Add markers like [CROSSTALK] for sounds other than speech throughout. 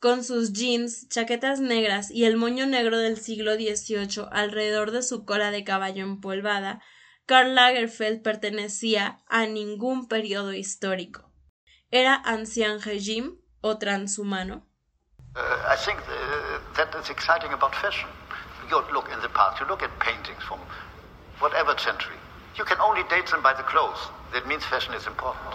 con sus jeans, chaquetas negras y el moño negro del siglo XVIII alrededor de su cola de caballo empolvada, Karl Lagerfeld pertenecía a ningún periodo histórico. Era ancien régime o transhumano. Uh, I think uh, that is exciting about fashion. You look in the past, you look at paintings from whatever century. You can only date them by the clothes. That means fashion is important.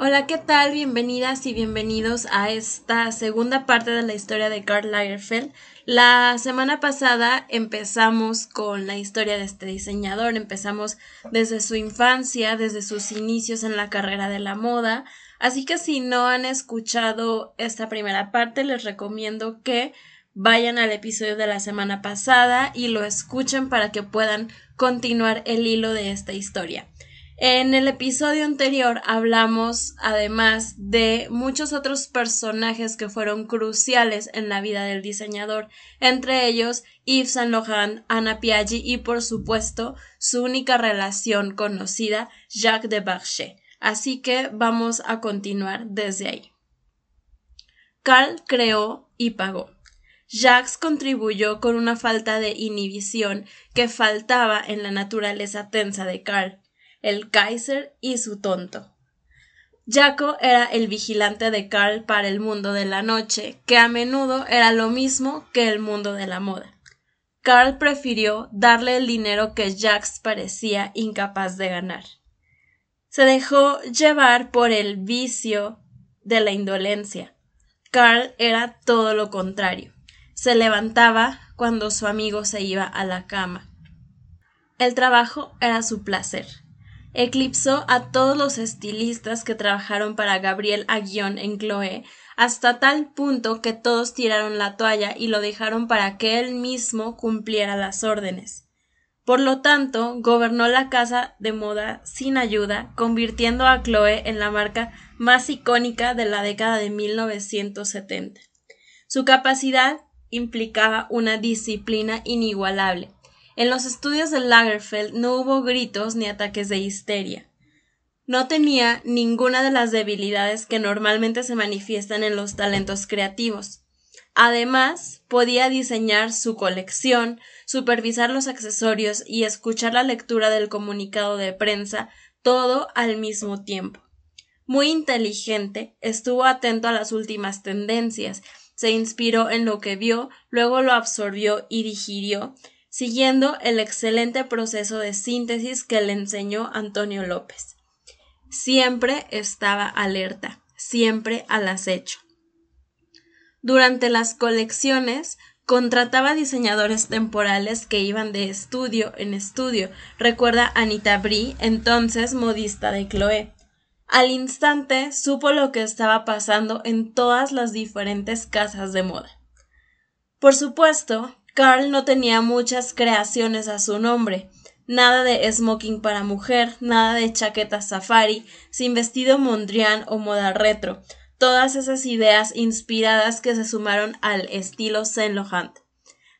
Hola, ¿qué tal? Bienvenidas y bienvenidos a esta segunda parte de la historia de Karl Lagerfeld. La semana pasada empezamos con la historia de este diseñador, empezamos desde su infancia, desde sus inicios en la carrera de la moda, así que si no han escuchado esta primera parte, les recomiendo que vayan al episodio de la semana pasada y lo escuchen para que puedan continuar el hilo de esta historia. En el episodio anterior hablamos además de muchos otros personajes que fueron cruciales en la vida del diseñador, entre ellos Yves Saint Laurent, Anna Piaggi y por supuesto su única relación conocida, Jacques de Barchet. Así que vamos a continuar desde ahí. Carl creó y pagó. Jacques contribuyó con una falta de inhibición que faltaba en la naturaleza tensa de Carl el Kaiser y su tonto. Jaco era el vigilante de Carl para el mundo de la noche, que a menudo era lo mismo que el mundo de la moda. Carl prefirió darle el dinero que Jacques parecía incapaz de ganar. Se dejó llevar por el vicio de la indolencia. Carl era todo lo contrario. Se levantaba cuando su amigo se iba a la cama. El trabajo era su placer eclipsó a todos los estilistas que trabajaron para Gabriel Aguillon en Chloé, hasta tal punto que todos tiraron la toalla y lo dejaron para que él mismo cumpliera las órdenes. Por lo tanto, gobernó la casa de moda sin ayuda, convirtiendo a Chloé en la marca más icónica de la década de 1970. Su capacidad implicaba una disciplina inigualable, en los estudios de Lagerfeld no hubo gritos ni ataques de histeria. No tenía ninguna de las debilidades que normalmente se manifiestan en los talentos creativos. Además, podía diseñar su colección, supervisar los accesorios y escuchar la lectura del comunicado de prensa, todo al mismo tiempo. Muy inteligente, estuvo atento a las últimas tendencias, se inspiró en lo que vio, luego lo absorbió y digirió, siguiendo el excelente proceso de síntesis que le enseñó Antonio López. Siempre estaba alerta, siempre al acecho. Durante las colecciones, contrataba diseñadores temporales que iban de estudio en estudio, recuerda Anita Brie, entonces modista de Chloé. Al instante supo lo que estaba pasando en todas las diferentes casas de moda. Por supuesto, Carl no tenía muchas creaciones a su nombre, nada de smoking para mujer, nada de chaqueta safari, sin vestido Mondrian o moda retro, todas esas ideas inspiradas que se sumaron al estilo Saint Laurent.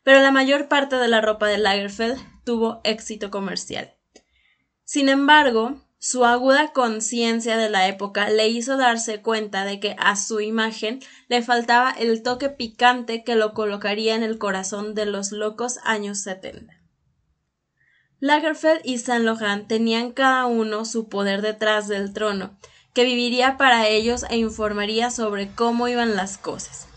Pero la mayor parte de la ropa de Lagerfeld tuvo éxito comercial. Sin embargo, su aguda conciencia de la época le hizo darse cuenta de que a su imagen le faltaba el toque picante que lo colocaría en el corazón de los locos años 70. Lagerfeld y Saint Laurent tenían cada uno su poder detrás del trono, que viviría para ellos e informaría sobre cómo iban las cosas.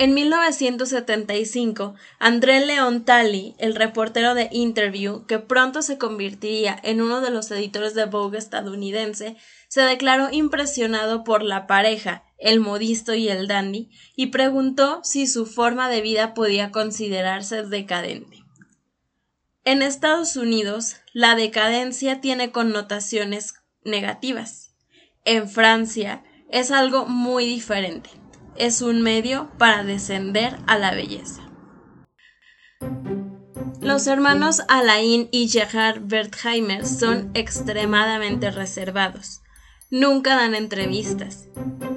En 1975, André Leon Talley, el reportero de Interview, que pronto se convertiría en uno de los editores de Vogue estadounidense, se declaró impresionado por la pareja, el modisto y el dandy, y preguntó si su forma de vida podía considerarse decadente. En Estados Unidos, la decadencia tiene connotaciones negativas. En Francia, es algo muy diferente es un medio para descender a la belleza. Los hermanos Alain y Gerhard Wertheimer son extremadamente reservados. Nunca dan entrevistas.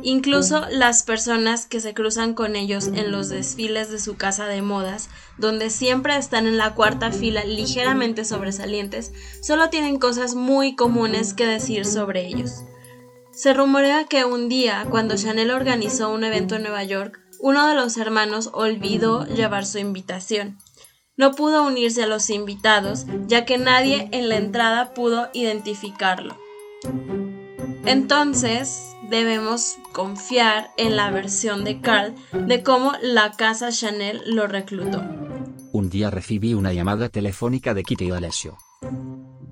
Incluso las personas que se cruzan con ellos en los desfiles de su casa de modas, donde siempre están en la cuarta fila ligeramente sobresalientes, solo tienen cosas muy comunes que decir sobre ellos. Se rumorea que un día, cuando Chanel organizó un evento en Nueva York, uno de los hermanos olvidó llevar su invitación. No pudo unirse a los invitados, ya que nadie en la entrada pudo identificarlo. Entonces, debemos confiar en la versión de Carl de cómo la casa Chanel lo reclutó. Un día recibí una llamada telefónica de Kitty D'Alessio.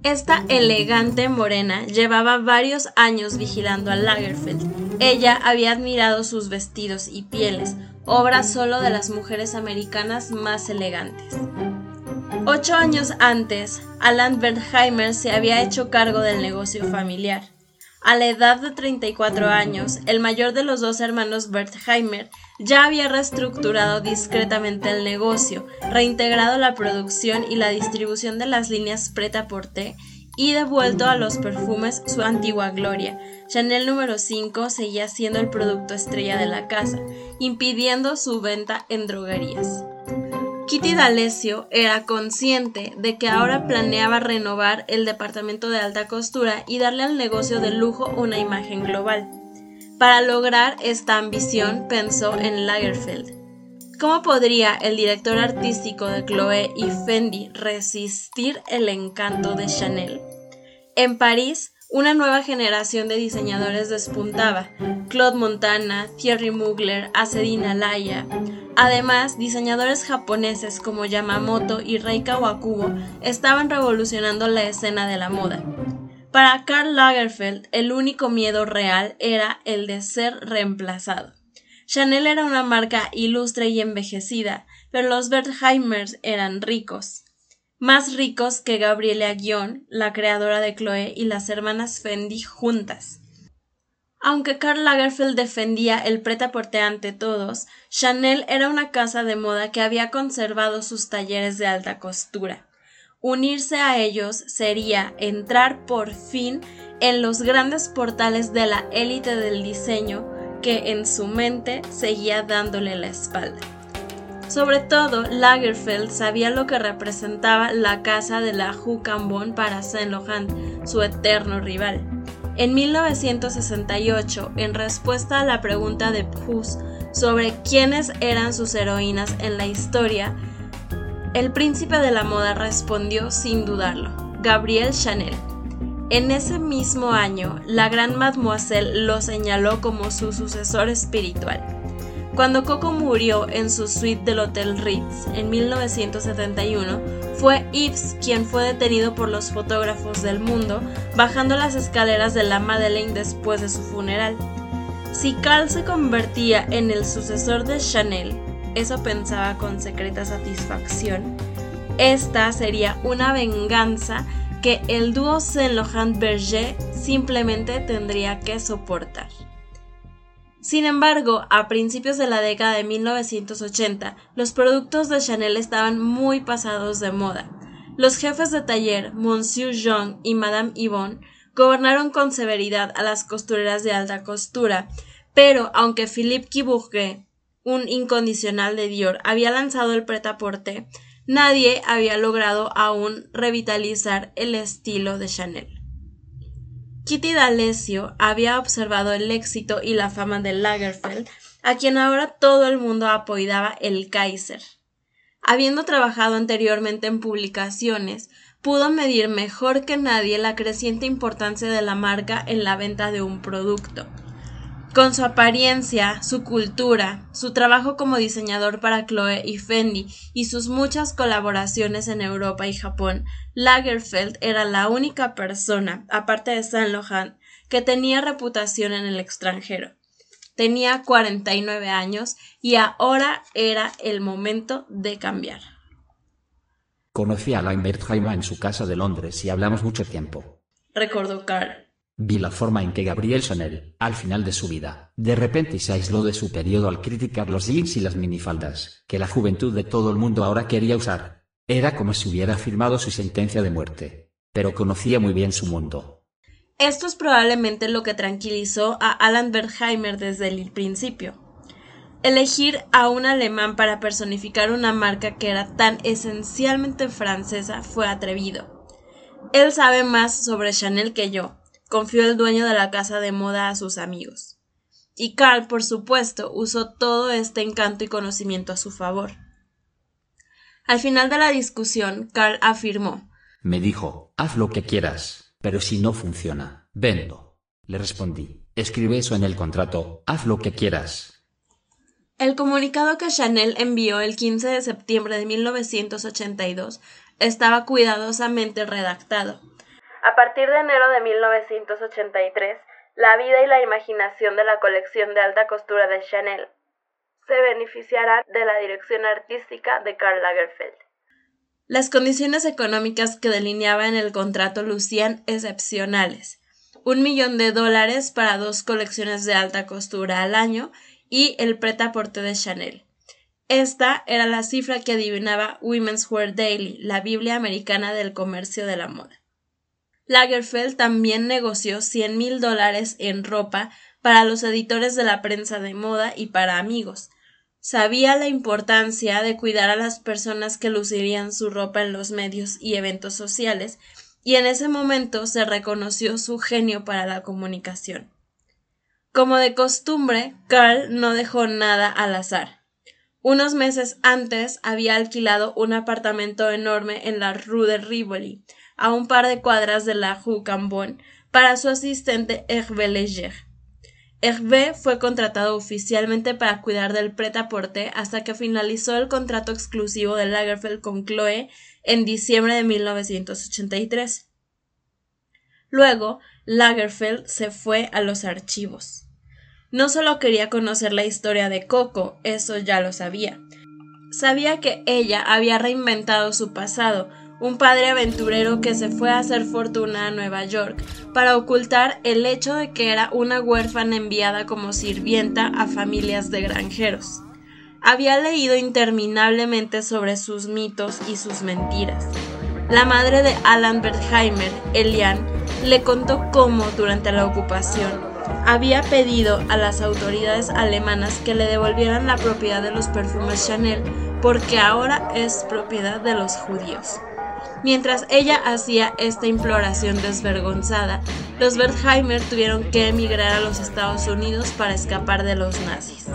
Esta elegante morena llevaba varios años vigilando a Lagerfeld. Ella había admirado sus vestidos y pieles, obra solo de las mujeres americanas más elegantes. Ocho años antes, Alan Wertheimer se había hecho cargo del negocio familiar. A la edad de 34 años, el mayor de los dos hermanos Wertheimer ya había reestructurado discretamente el negocio, reintegrado la producción y la distribución de las líneas Pret-à-Porter y devuelto a los perfumes su antigua gloria. Chanel número 5 seguía siendo el producto estrella de la casa, impidiendo su venta en droguerías. Kitty D'Alessio era consciente de que ahora planeaba renovar el departamento de alta costura y darle al negocio de lujo una imagen global. Para lograr esta ambición pensó en Lagerfeld. ¿Cómo podría el director artístico de Chloé y Fendi resistir el encanto de Chanel? En París, una nueva generación de diseñadores despuntaba. Claude Montana, Thierry Mugler, Acedine Alaya. Además, diseñadores japoneses como Yamamoto y Rei Kawakubo estaban revolucionando la escena de la moda. Para Karl Lagerfeld, el único miedo real era el de ser reemplazado. Chanel era una marca ilustre y envejecida, pero los Wertheimers eran ricos más ricos que Gabrielle Aguillon, la creadora de Chloe, y las hermanas Fendi juntas. Aunque Karl Lagerfeld defendía el preta-porter ante todos, Chanel era una casa de moda que había conservado sus talleres de alta costura. Unirse a ellos sería entrar por fin en los grandes portales de la élite del diseño que en su mente seguía dándole la espalda. Sobre todo, Lagerfeld sabía lo que representaba la casa de la Rue Cambon para Saint Laurent, su eterno rival. En 1968, en respuesta a la pregunta de Proust sobre quiénes eran sus heroínas en la historia, el príncipe de la moda respondió sin dudarlo, Gabrielle Chanel. En ese mismo año, la gran mademoiselle lo señaló como su sucesor espiritual. Cuando Coco murió en su suite del Hotel Ritz en 1971, fue Yves quien fue detenido por los fotógrafos del mundo bajando las escaleras de la Madeleine después de su funeral. Si Carl se convertía en el sucesor de Chanel, eso pensaba con secreta satisfacción, esta sería una venganza que el dúo Saint Laurent Berger simplemente tendría que soportar. Sin embargo, a principios de la década de 1980, los productos de Chanel estaban muy pasados de moda. Los jefes de taller, Monsieur Jean y Madame Yvonne, gobernaron con severidad a las costureras de alta costura, pero aunque Philippe Quibourguet, un incondicional de Dior, había lanzado el prêt-à-porter, nadie había logrado aún revitalizar el estilo de Chanel. Kitty D'Alessio había observado el éxito y la fama de Lagerfeld, a quien ahora todo el mundo apoyaba el Kaiser. Habiendo trabajado anteriormente en publicaciones, pudo medir mejor que nadie la creciente importancia de la marca en la venta de un producto. Con su apariencia, su cultura, su trabajo como diseñador para Chloe y Fendi y sus muchas colaboraciones en Europa y Japón, Lagerfeld era la única persona, aparte de Saint Laurent, que tenía reputación en el extranjero. Tenía 49 años y ahora era el momento de cambiar. Conocí a Wertheimer en su casa de Londres y hablamos mucho tiempo. Recordó Carl. Vi la forma en que Gabriel Chanel, al final de su vida, de repente se aisló de su periodo al criticar los jeans y las minifaldas, que la juventud de todo el mundo ahora quería usar. Era como si hubiera firmado su sentencia de muerte, pero conocía muy bien su mundo. Esto es probablemente lo que tranquilizó a Alan Bertheimer desde el principio. Elegir a un alemán para personificar una marca que era tan esencialmente francesa fue atrevido. Él sabe más sobre Chanel que yo, confió el dueño de la casa de moda a sus amigos. Y Carl, por supuesto, usó todo este encanto y conocimiento a su favor. Al final de la discusión, Carl afirmó Me dijo, haz lo que quieras, pero si no funciona, vendo. Le respondí, escribe eso en el contrato, haz lo que quieras. El comunicado que Chanel envió el 15 de septiembre de 1982 estaba cuidadosamente redactado. A partir de enero de 1983, la vida y la imaginación de la colección de alta costura de Chanel se beneficiarán de la dirección artística de Karl Lagerfeld. Las condiciones económicas que delineaba en el contrato lucían excepcionales. Un millón de dólares para dos colecciones de alta costura al año y el preta-porte de Chanel. Esta era la cifra que adivinaba Women's Wear Daily, la Biblia americana del comercio de la moda. Lagerfeld también negoció cien mil dólares en ropa para los editores de la prensa de moda y para amigos. Sabía la importancia de cuidar a las personas que lucirían su ropa en los medios y eventos sociales, y en ese momento se reconoció su genio para la comunicación. Como de costumbre, Carl no dejó nada al azar. Unos meses antes había alquilado un apartamento enorme en la Rue de Rivoli, a un par de cuadras de la Rue Cambon, para su asistente Hervé Leger. Hervé fue contratado oficialmente para cuidar del prêt-à-porter hasta que finalizó el contrato exclusivo de Lagerfeld con Chloe en diciembre de 1983. Luego, Lagerfeld se fue a los archivos. No solo quería conocer la historia de Coco, eso ya lo sabía. Sabía que ella había reinventado su pasado, un padre aventurero que se fue a hacer fortuna a Nueva York para ocultar el hecho de que era una huérfana enviada como sirvienta a familias de granjeros. Había leído interminablemente sobre sus mitos y sus mentiras. La madre de Alan Bertheimer, Elian, le contó cómo durante la ocupación había pedido a las autoridades alemanas que le devolvieran la propiedad de los perfumes Chanel porque ahora es propiedad de los judíos. Mientras ella hacía esta imploración desvergonzada, los Wertheimer tuvieron que emigrar a los Estados Unidos para escapar de los nazis.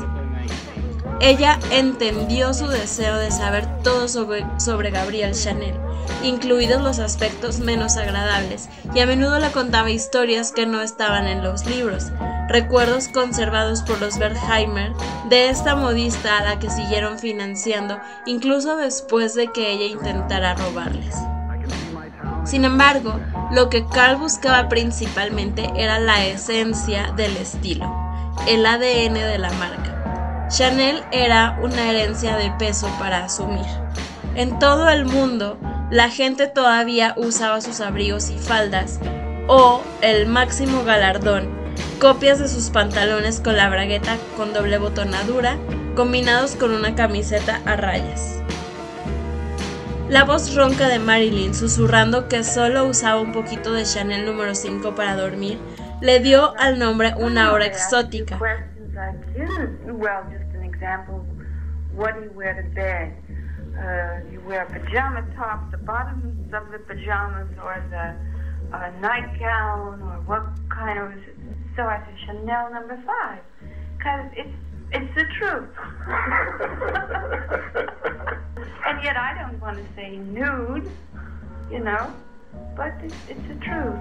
Ella entendió su deseo de saber todo sobre, sobre Gabriel Chanel incluidos los aspectos menos agradables, y a menudo le contaba historias que no estaban en los libros, recuerdos conservados por los Wertheimer de esta modista a la que siguieron financiando incluso después de que ella intentara robarles. Sin embargo, lo que Carl buscaba principalmente era la esencia del estilo, el ADN de la marca. Chanel era una herencia de peso para asumir. En todo el mundo, la gente todavía usaba sus abrigos y faldas, o el máximo galardón, copias de sus pantalones con la bragueta con doble botonadura, combinados con una camiseta a rayas. La voz ronca de Marilyn, susurrando que solo usaba un poquito de Chanel número 5 para dormir, le dio al nombre una hora exótica. It's the truth. [LAUGHS] and yet I don't want to say nude, you know, but it's, it's the truth.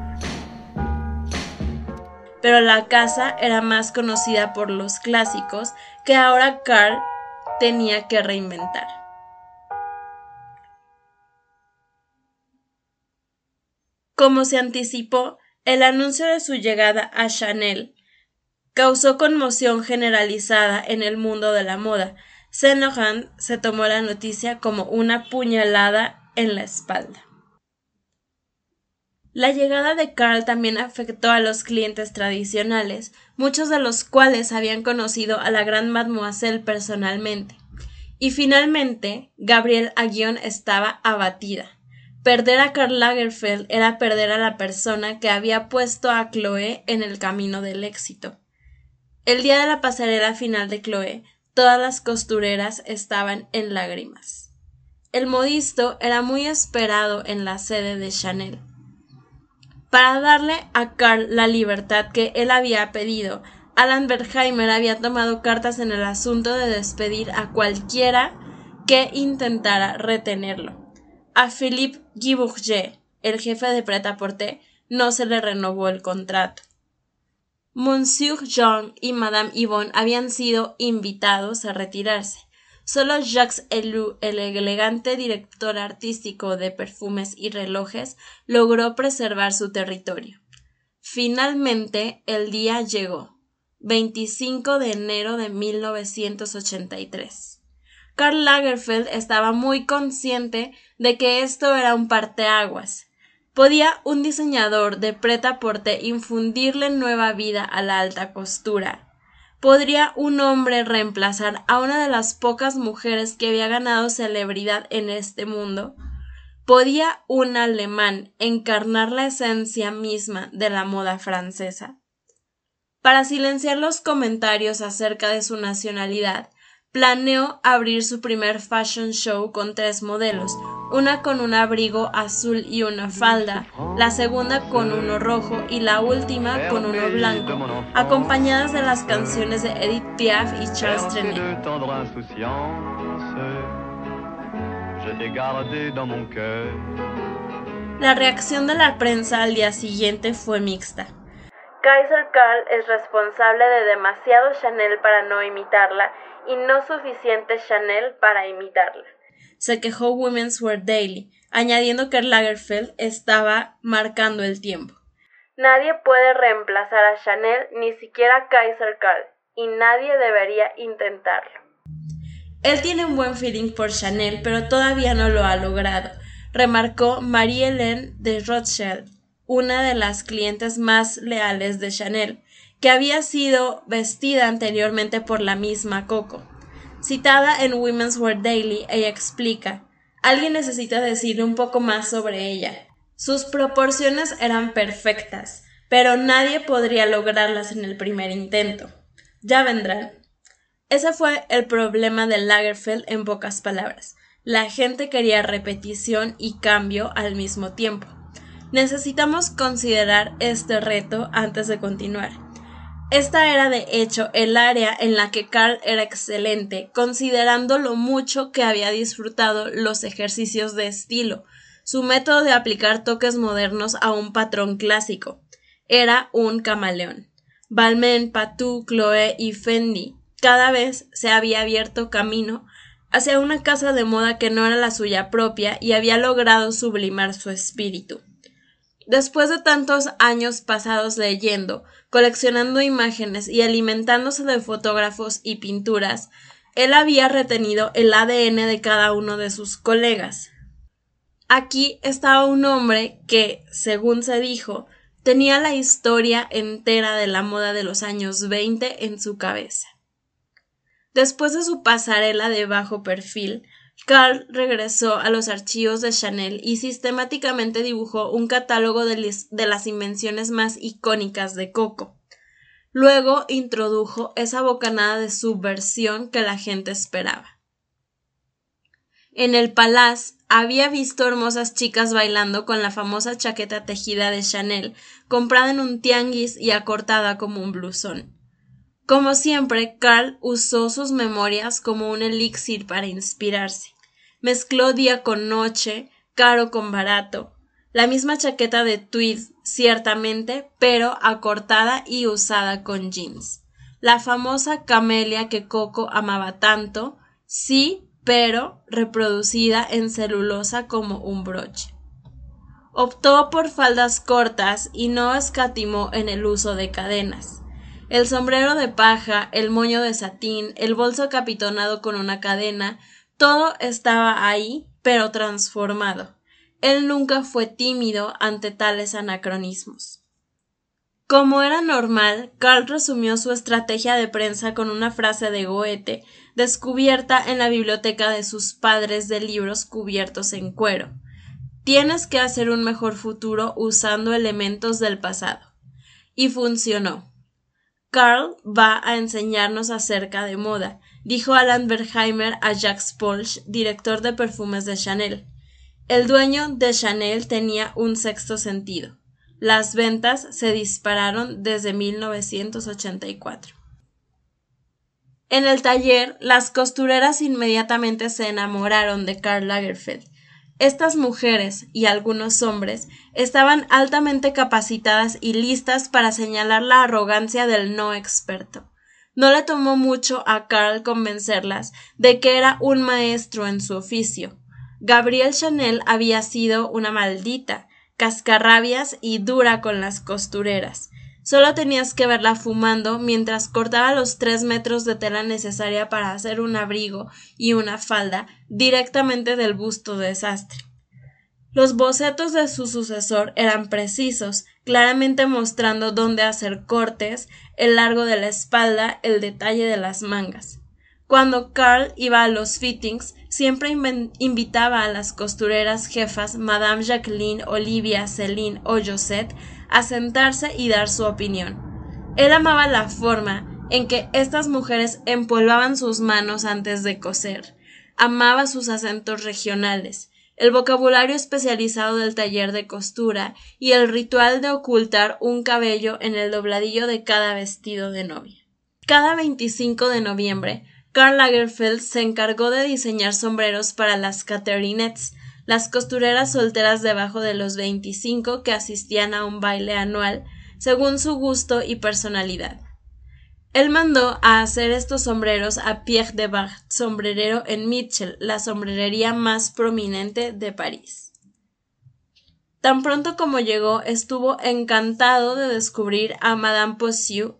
Pero la casa era más conocida por los clásicos que ahora Carl tenía que reinventar. Como se anticipó, el anuncio de su llegada a Chanel causó conmoción generalizada en el mundo de la moda. Saint Laurent se tomó la noticia como una puñalada en la espalda. La llegada de Carl también afectó a los clientes tradicionales, muchos de los cuales habían conocido a la gran mademoiselle personalmente Y finalmente, Gabrielle Aguion estaba abatida. Perder a Karl Lagerfeld era perder a la persona que había puesto a Chloe en el camino del éxito. El día de la pasarela final de Chloe, todas las costureras estaban en lágrimas. El modisto era muy esperado en la sede de Chanel. Para darle a Karl la libertad que él había pedido, Alan Bergheimer había tomado cartas en el asunto de despedir a cualquiera que intentara retenerlo. A Philippe Guibourget, el jefe de Prêt-à-Porter, no se le renovó el contrato. Monsieur Jean y Madame Yvonne habían sido invitados a retirarse. Solo Jacques Ellul, el elegante director artístico de perfumes y relojes, logró preservar su territorio. Finalmente, el día llegó, 25 de enero de 1983. Karl Lagerfeld estaba muy consciente de que esto era un parteaguas. ¿Podía un diseñador de preta porte infundirle nueva vida a la alta costura? ¿Podría un hombre reemplazar a una de las pocas mujeres que había ganado celebridad en este mundo? ¿Podía un alemán encarnar la esencia misma de la moda francesa? Para silenciar los comentarios acerca de su nacionalidad, planeó abrir su primer fashion show con tres modelos, una con un abrigo azul y una falda, la segunda con uno rojo y la última con uno blanco, acompañadas de las canciones de Edith Piaf y Charles Trenet. La reacción de la prensa al día siguiente fue mixta. Kaiser Karl es responsable de demasiado Chanel para no imitarla y no suficiente Chanel para imitarla. Se quejó Women's Wear Daily, añadiendo que Lagerfeld estaba marcando el tiempo. Nadie puede reemplazar a Chanel, ni siquiera Kaiser Karl, y nadie debería intentarlo. Él tiene un buen feeling por Chanel, pero todavía no lo ha logrado, remarcó Marie-Hélène de Rothschild, una de las clientes más leales de Chanel, que había sido vestida anteriormente por la misma Coco. Citada en Women's Wear Daily, ella explica Alguien necesita decirle un poco más sobre ella. Sus proporciones eran perfectas, pero nadie podría lograrlas en el primer intento. Ya vendrán. Ese fue el problema de Lagerfeld en pocas palabras. La gente quería repetición y cambio al mismo tiempo. Necesitamos considerar este reto antes de continuar. Esta era de hecho el área en la que Carl era excelente, considerando lo mucho que había disfrutado los ejercicios de estilo, su método de aplicar toques modernos a un patrón clásico. Era un camaleón. Balmain, Patou, Chloé y Fendi cada vez se había abierto camino hacia una casa de moda que no era la suya propia y había logrado sublimar su espíritu. Después de tantos años pasados leyendo, coleccionando imágenes y alimentándose de fotógrafos y pinturas, él había retenido el ADN de cada uno de sus colegas. Aquí estaba un hombre que, según se dijo, tenía la historia entera de la moda de los años 20 en su cabeza. Después de su pasarela de bajo perfil, Carl regresó a los archivos de Chanel y sistemáticamente dibujó un catálogo de, las invenciones más icónicas de Coco. Luego introdujo esa bocanada de subversión que la gente esperaba. En el Palace había visto hermosas chicas bailando con la famosa chaqueta tejida de Chanel, comprada en un tianguis y acortada como un blusón. Como siempre, Carl usó sus memorias como un elixir para inspirarse. Mezcló día con noche, caro con barato. La misma chaqueta de tweed, ciertamente, pero acortada y usada con jeans. La famosa camelia que Coco amaba tanto, sí, pero reproducida en celulosa como un broche. Optó por faldas cortas y no escatimó en el uso de cadenas el sombrero de paja, el moño de satín, el bolso capitonado con una cadena, todo estaba ahí, pero transformado. Él nunca fue tímido ante tales anacronismos. Como era normal, Carl resumió su estrategia de prensa con una frase de Goethe descubierta en la biblioteca de sus padres de libros cubiertos en cuero. Tienes que hacer un mejor futuro usando elementos del pasado. Y funcionó. Carl va a enseñarnos acerca de moda, dijo Alan Berheimer a Jacques Polch, director de perfumes de Chanel. El dueño de Chanel tenía un sexto sentido. Las ventas se dispararon desde 1984. En el taller, las costureras inmediatamente se enamoraron de Karl Lagerfeld. Estas mujeres y algunos hombres estaban altamente capacitadas y listas para señalar la arrogancia del no experto. No le tomó mucho a Karl convencerlas de que era un maestro en su oficio. Gabriel Chanel había sido una maldita, cascarrabias y dura con las costureras. Solo tenías que verla fumando mientras cortaba los tres metros de tela necesaria para hacer un abrigo y una falda directamente del busto de desastre. Los bocetos de su sucesor eran precisos, claramente mostrando dónde hacer cortes, el largo de la espalda, el detalle de las mangas. Cuando Carl iba a los fittings, siempre invitaba a las costureras jefas Madame Jacqueline, Olivia, Celine o Josette a sentarse y dar su opinión. Él amaba la forma en que estas mujeres empolvaban sus manos antes de coser. Amaba sus acentos regionales, el vocabulario especializado del taller de costura y el ritual de ocultar un cabello en el dobladillo de cada vestido de novia. Cada 25 de noviembre, Karl Lagerfeld se encargó de diseñar sombreros para las Catherinettes, las costureras solteras debajo de los 25 que asistían a un baile anual, según su gusto y personalidad. Él mandó a hacer estos sombreros a Pierre de Bar, sombrerero en Mitchell, la sombrerería más prominente de París. Tan pronto como llegó, estuvo encantado de descubrir a Madame Possieux,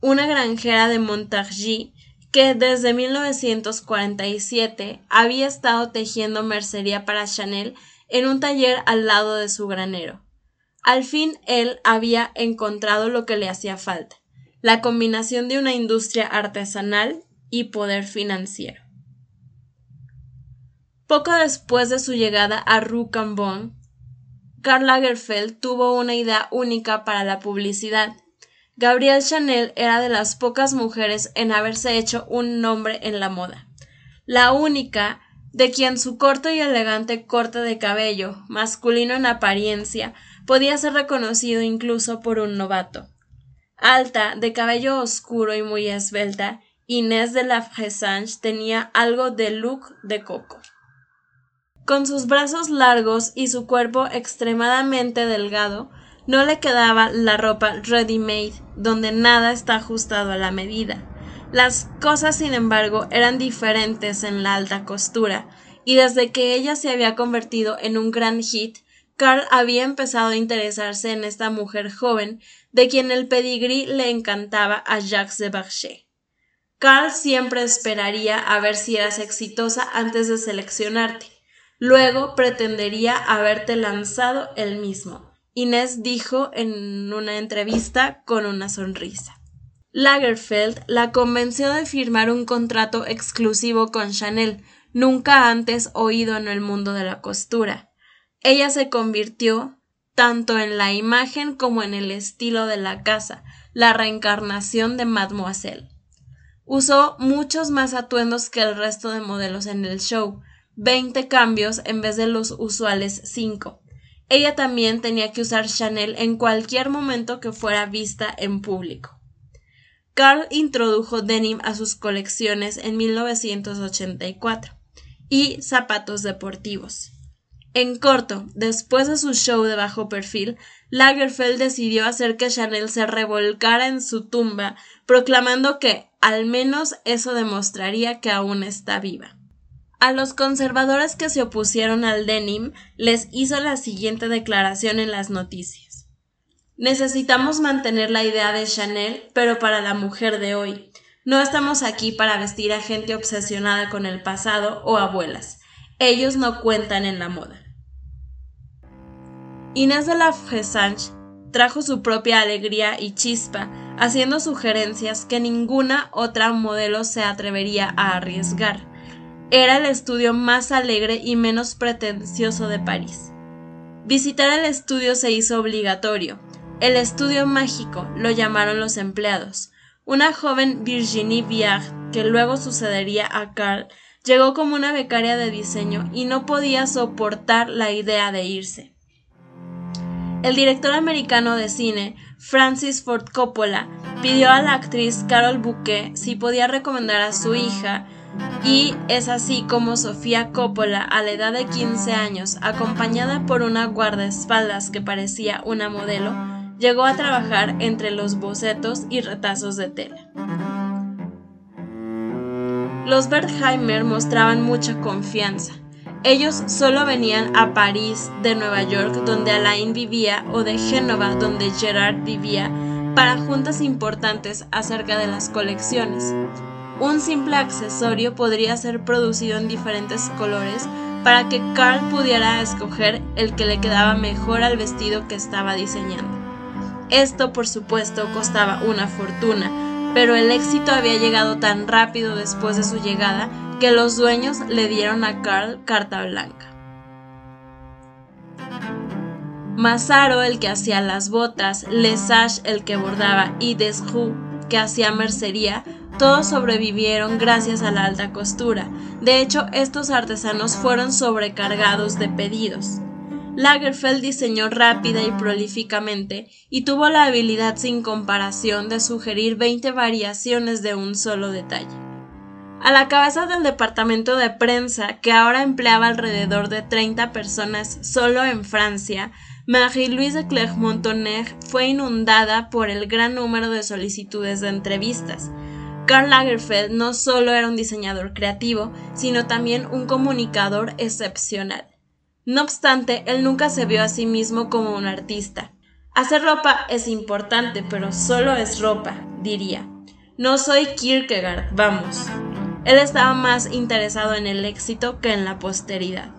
una granjera de Montargis, que desde 1947 había estado tejiendo mercería para Chanel en un taller al lado de su granero. Al fin él había encontrado lo que le hacía falta, la combinación de una industria artesanal y poder financiero. Poco después de su llegada a Rue Cambon, Karl Lagerfeld tuvo una idea única para la publicidad Gabrielle Chanel era de las pocas mujeres en haberse hecho un nombre en la moda. La única de quien su corto y elegante corte de cabello, masculino en apariencia, podía ser reconocido incluso por un novato. Alta, de cabello oscuro y muy esbelta, Inés de la Fressange tenía algo de look de coco. Con sus brazos largos y su cuerpo extremadamente delgado, no le quedaba la ropa ready-made, donde nada está ajustado a la medida. Las cosas, sin embargo, eran diferentes en la alta costura, y desde que ella se había convertido en un gran hit, Carl había empezado a interesarse en esta mujer joven, de quien el pedigrí le encantaba a Jacques de Barchet. Carl siempre esperaría a ver si eras exitosa antes de seleccionarte. Luego pretendería haberte lanzado él mismo. Inés dijo en una entrevista con una sonrisa. Lagerfeld la convenció de firmar un contrato exclusivo con Chanel, nunca antes oído en el mundo de la costura. Ella se convirtió tanto en la imagen como en el estilo de la casa, la reencarnación de Mademoiselle. Usó muchos más atuendos que el resto de modelos en el show, veinte cambios en vez de los usuales cinco. Ella también tenía que usar Chanel en cualquier momento que fuera vista en público. Carl introdujo denim a sus colecciones en 1984 y zapatos deportivos. En corto, después de su show de bajo perfil, Lagerfeld decidió hacer que Chanel se revolcara en su tumba, proclamando que al menos eso demostraría que aún está viva. A los conservadores que se opusieron al denim les hizo la siguiente declaración en las noticias. Necesitamos mantener la idea de Chanel, pero para la mujer de hoy. No estamos aquí para vestir a gente obsesionada con el pasado o abuelas. Ellos no cuentan en la moda. Inés de la Fressange trajo su propia alegría y chispa, haciendo sugerencias que ninguna otra modelo se atrevería a arriesgar. Era el estudio más alegre y menos pretencioso de París. Visitar el estudio se hizo obligatorio. El estudio mágico lo llamaron los empleados. Una joven Virginie Viard, que luego sucedería a Carl, llegó como una becaria de diseño y no podía soportar la idea de irse. El director americano de cine, Francis Ford Coppola, pidió a la actriz Carol Bouquet si podía recomendar a su hija y es así como Sofía Coppola, a la edad de 15 años, acompañada por una guardaespaldas que parecía una modelo, llegó a trabajar entre los bocetos y retazos de tela. Los Wertheimer mostraban mucha confianza. Ellos solo venían a París de Nueva York, donde Alain vivía, o de Génova, donde Gerard vivía, para juntas importantes acerca de las colecciones. Un simple accesorio podría ser producido en diferentes colores para que Carl pudiera escoger el que le quedaba mejor al vestido que estaba diseñando. Esto, por supuesto, costaba una fortuna, pero el éxito había llegado tan rápido después de su llegada que los dueños le dieron a Carl carta blanca. Massaro, el que hacía las botas, Lesage, el que bordaba, y Desjou, que hacía mercería, todos sobrevivieron gracias a la alta costura. De hecho, estos artesanos fueron sobrecargados de pedidos. Lagerfeld diseñó rápida y prolíficamente y tuvo la habilidad sin comparación de sugerir 20 variaciones de un solo detalle. A la cabeza del departamento de prensa, que ahora empleaba alrededor de 30 personas solo en Francia, Marie-Louise de Clermont-Tonnerre fue inundada por el gran número de solicitudes de entrevistas. Karl Lagerfeld no solo era un diseñador creativo, sino también un comunicador excepcional. No obstante, él nunca se vio a sí mismo como un artista. Hacer ropa es importante, pero solo es ropa, diría. No soy Kierkegaard, vamos. Él estaba más interesado en el éxito que en la posteridad.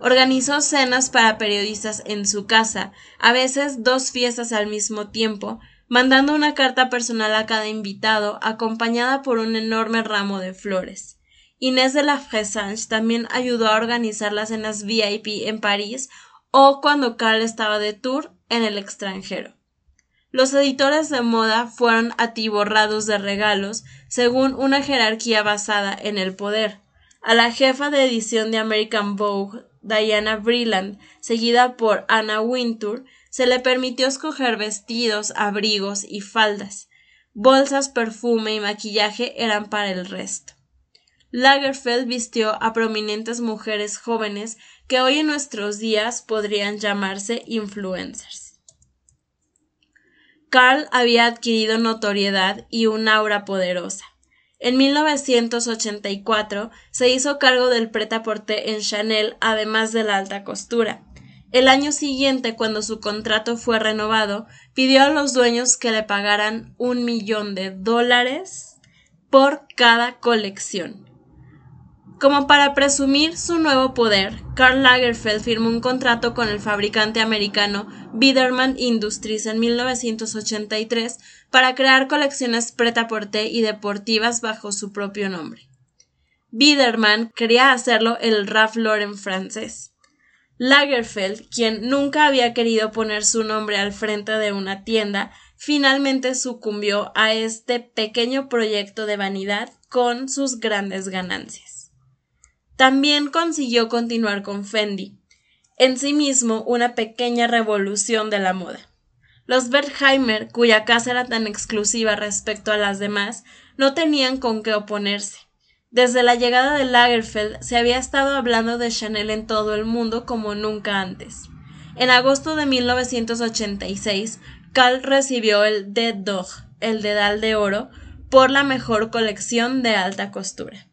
Organizó cenas para periodistas en su casa, a veces dos fiestas al mismo tiempo, mandando una carta personal a cada invitado, acompañada por un enorme ramo de flores. Inés de la Fressange también ayudó a organizar las cenas VIP en París o cuando Carl estaba de tour en el extranjero. Los editores de moda fueron atiborrados de regalos según una jerarquía basada en el poder. A la jefa de edición de American Vogue, Diana Vreeland, seguida por Anna Wintour, se le permitió escoger vestidos, abrigos y faldas. Bolsas, perfume y maquillaje eran para el resto. Lagerfeld vistió a prominentes mujeres jóvenes que hoy en nuestros días podrían llamarse influencers. Carl había adquirido notoriedad y un aura poderosa. En 1984 se hizo cargo del prêt-à-porter en Chanel, además de la alta costura. El año siguiente, cuando su contrato fue renovado, pidió a los dueños que le pagaran un millón de dólares por cada colección. Como para presumir su nuevo poder, Karl Lagerfeld firmó un contrato con el fabricante americano Biederman Industries en 1983 para crear colecciones prêt-à-porter y deportivas bajo su propio nombre. Biederman quería hacerlo el Ralph Lauren francés. Lagerfeld, quien nunca había querido poner su nombre al frente de una tienda, finalmente sucumbió a este pequeño proyecto de vanidad con sus grandes ganancias. También consiguió continuar con Fendi, en sí mismo una pequeña revolución de la moda. Los Wertheimer, cuya casa era tan exclusiva respecto a las demás, no tenían con qué oponerse. Desde la llegada de Lagerfeld se había estado hablando de Chanel en todo el mundo como nunca antes. En agosto de 1986, Carl recibió el Dead Dog, el dedal de oro, por la mejor colección de alta costura.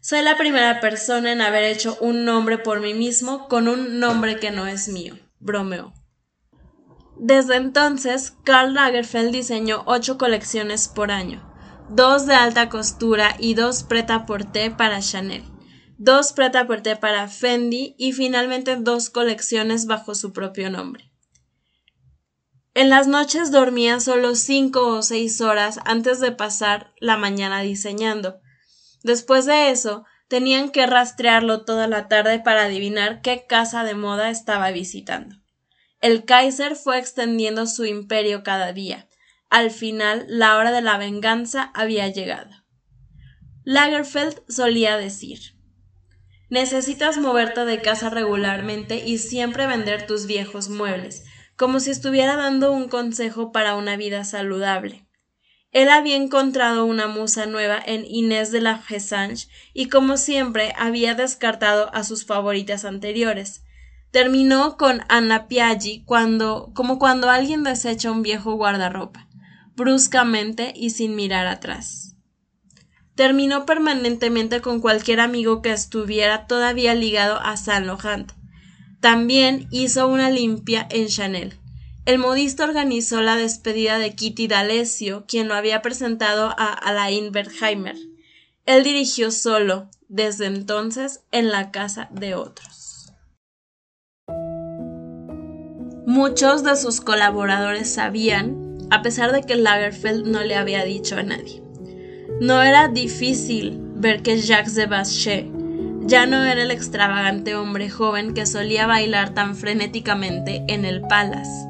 Soy la primera persona en haber hecho un nombre por mí mismo con un nombre que no es mío, bromeó. Desde entonces, Karl Lagerfeld diseñó ocho colecciones por año, dos de alta costura y dos prêt-à-porter para Chanel, dos prêt-à-porter para Fendi y finalmente dos colecciones bajo su propio nombre. En las noches dormía solo cinco o seis horas antes de pasar la mañana diseñando. Después de eso, tenían que rastrearlo toda la tarde para adivinar qué casa de moda estaba visitando. El Kaiser fue extendiendo su imperio cada día. Al final, la hora de la venganza había llegado. Lagerfeld solía decir Necesitas moverte de casa regularmente y siempre vender tus viejos muebles, como si estuviera dando un consejo para una vida saludable. Él había encontrado una musa nueva en Inés de la Fesange y como siempre había descartado a sus favoritas anteriores. Terminó con Anna Piaggi cuando, como cuando alguien desecha un viejo guardarropa, bruscamente y sin mirar atrás. Terminó permanentemente con cualquier amigo que estuviera todavía ligado a Saint Laurent, también hizo una limpia en Chanel. El modista organizó la despedida de Kitty D'Alessio, quien lo había presentado a Alain Bergheimer. Él dirigió solo, desde entonces, en la casa de otros. Muchos de sus colaboradores sabían, a pesar de que Lagerfeld no le había dicho a nadie. No era difícil ver que Jacques de Baschet ya no era el extravagante hombre joven que solía bailar tan frenéticamente en el Palace.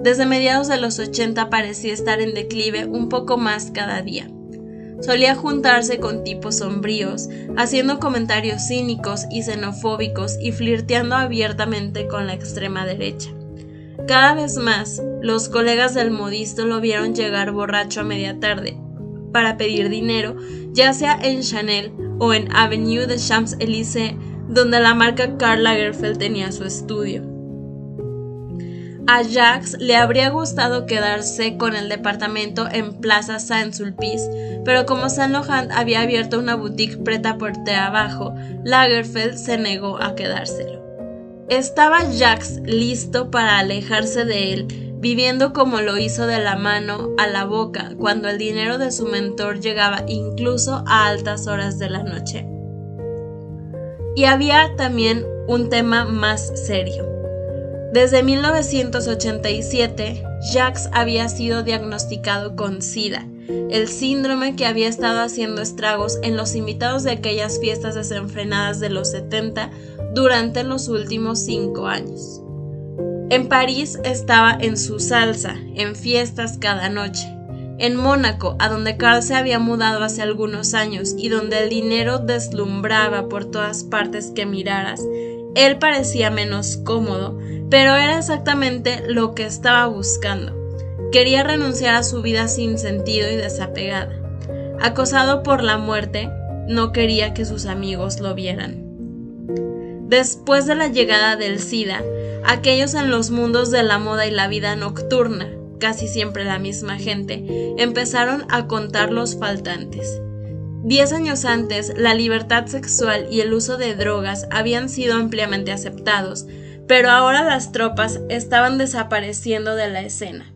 Desde mediados de los 80 parecía estar en declive un poco más cada día. Solía juntarse con tipos sombríos, haciendo comentarios cínicos y xenofóbicos y flirteando abiertamente con la extrema derecha. Cada vez más, los colegas del modisto lo vieron llegar borracho a media tarde para pedir dinero, ya sea en Chanel o en Avenue de Champs-Élysées, donde la marca Karl Lagerfeld tenía su estudio. A Jacques le habría gustado quedarse con el departamento en Plaza Saint-Sulpice, pero como Saint Laurent había abierto una boutique preta por abajo, Lagerfeld se negó a quedárselo. Estaba Jacques listo para alejarse de él, viviendo como lo hizo de la mano a la boca cuando el dinero de su mentor llegaba incluso a altas horas de la noche. Y había también un tema más serio. Desde 1987, Jacques había sido diagnosticado con SIDA, el síndrome que había estado haciendo estragos en los invitados de aquellas fiestas desenfrenadas de los 70 durante los últimos cinco años. En París estaba en su salsa, en fiestas cada noche. En Mónaco, a donde Carl se había mudado hace algunos años y donde el dinero deslumbraba por todas partes que miraras, él parecía menos cómodo, pero era exactamente lo que estaba buscando. Quería renunciar a su vida sin sentido y desapegada. Acosado por la muerte, no quería que sus amigos lo vieran. Después de la llegada del SIDA, aquellos en los mundos de la moda y la vida nocturna, casi siempre la misma gente, empezaron a contar los faltantes. Diez años antes, la libertad sexual y el uso de drogas habían sido ampliamente aceptados, pero ahora las tropas estaban desapareciendo de la escena.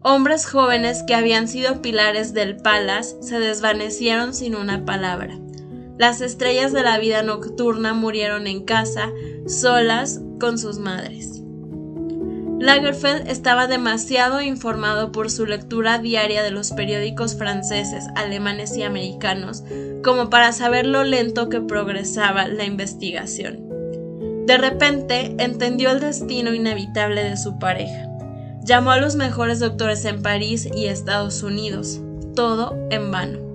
Hombres jóvenes que habían sido pilares del Palace se desvanecieron sin una palabra. Las estrellas de la vida nocturna murieron en casa, solas con sus madres. Lagerfeld estaba demasiado informado por su lectura diaria de los periódicos franceses, alemanes y americanos como para saber lo lento que progresaba la investigación. De repente entendió el destino inevitable de su pareja. Llamó a los mejores doctores en París y Estados Unidos, todo en vano.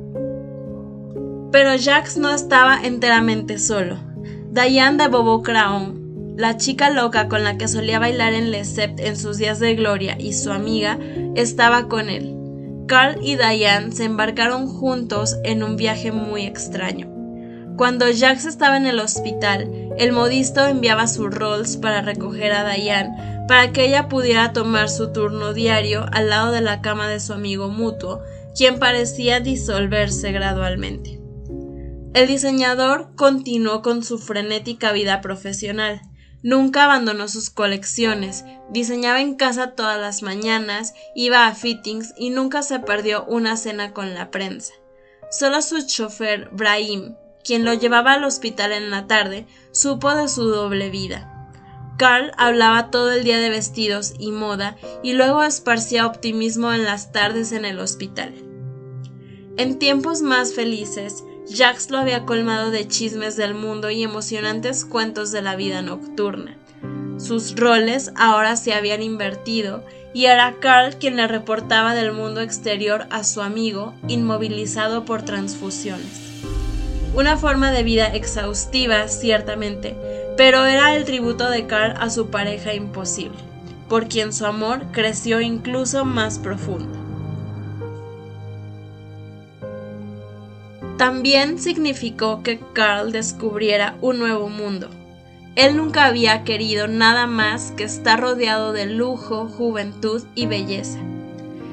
Pero Jacques no estaba enteramente solo. Diane de Bobo Craon, la chica loca con la que solía bailar en Le Sept en sus días de gloria, y su amiga, estaba con él. Carl y Diane se embarcaron juntos en un viaje muy extraño. Cuando Jacques estaba en el hospital, el modisto enviaba su Rolls para recoger a Diane para que ella pudiera tomar su turno diario al lado de la cama de su amigo mutuo, quien parecía disolverse gradualmente. El diseñador continuó con su frenética vida profesional. Nunca abandonó sus colecciones, diseñaba en casa todas las mañanas, iba a fittings y nunca se perdió una cena con la prensa. Solo su chofer, Brahim, quien lo llevaba al hospital en la tarde, supo de su doble vida. Carl hablaba todo el día de vestidos y moda y luego esparcía optimismo en las tardes en el hospital. En tiempos más felices, Jax lo había colmado de chismes del mundo y emocionantes cuentos de la vida nocturna. Sus roles ahora se habían invertido y era Carl quien le reportaba del mundo exterior a su amigo, inmovilizado por transfusiones. Una forma de vida exhaustiva, ciertamente, pero era el tributo de Carl a su pareja imposible, por quien su amor creció incluso más profundo. También significó que Carl descubriera un nuevo mundo. Él nunca había querido nada más que estar rodeado de lujo, juventud y belleza,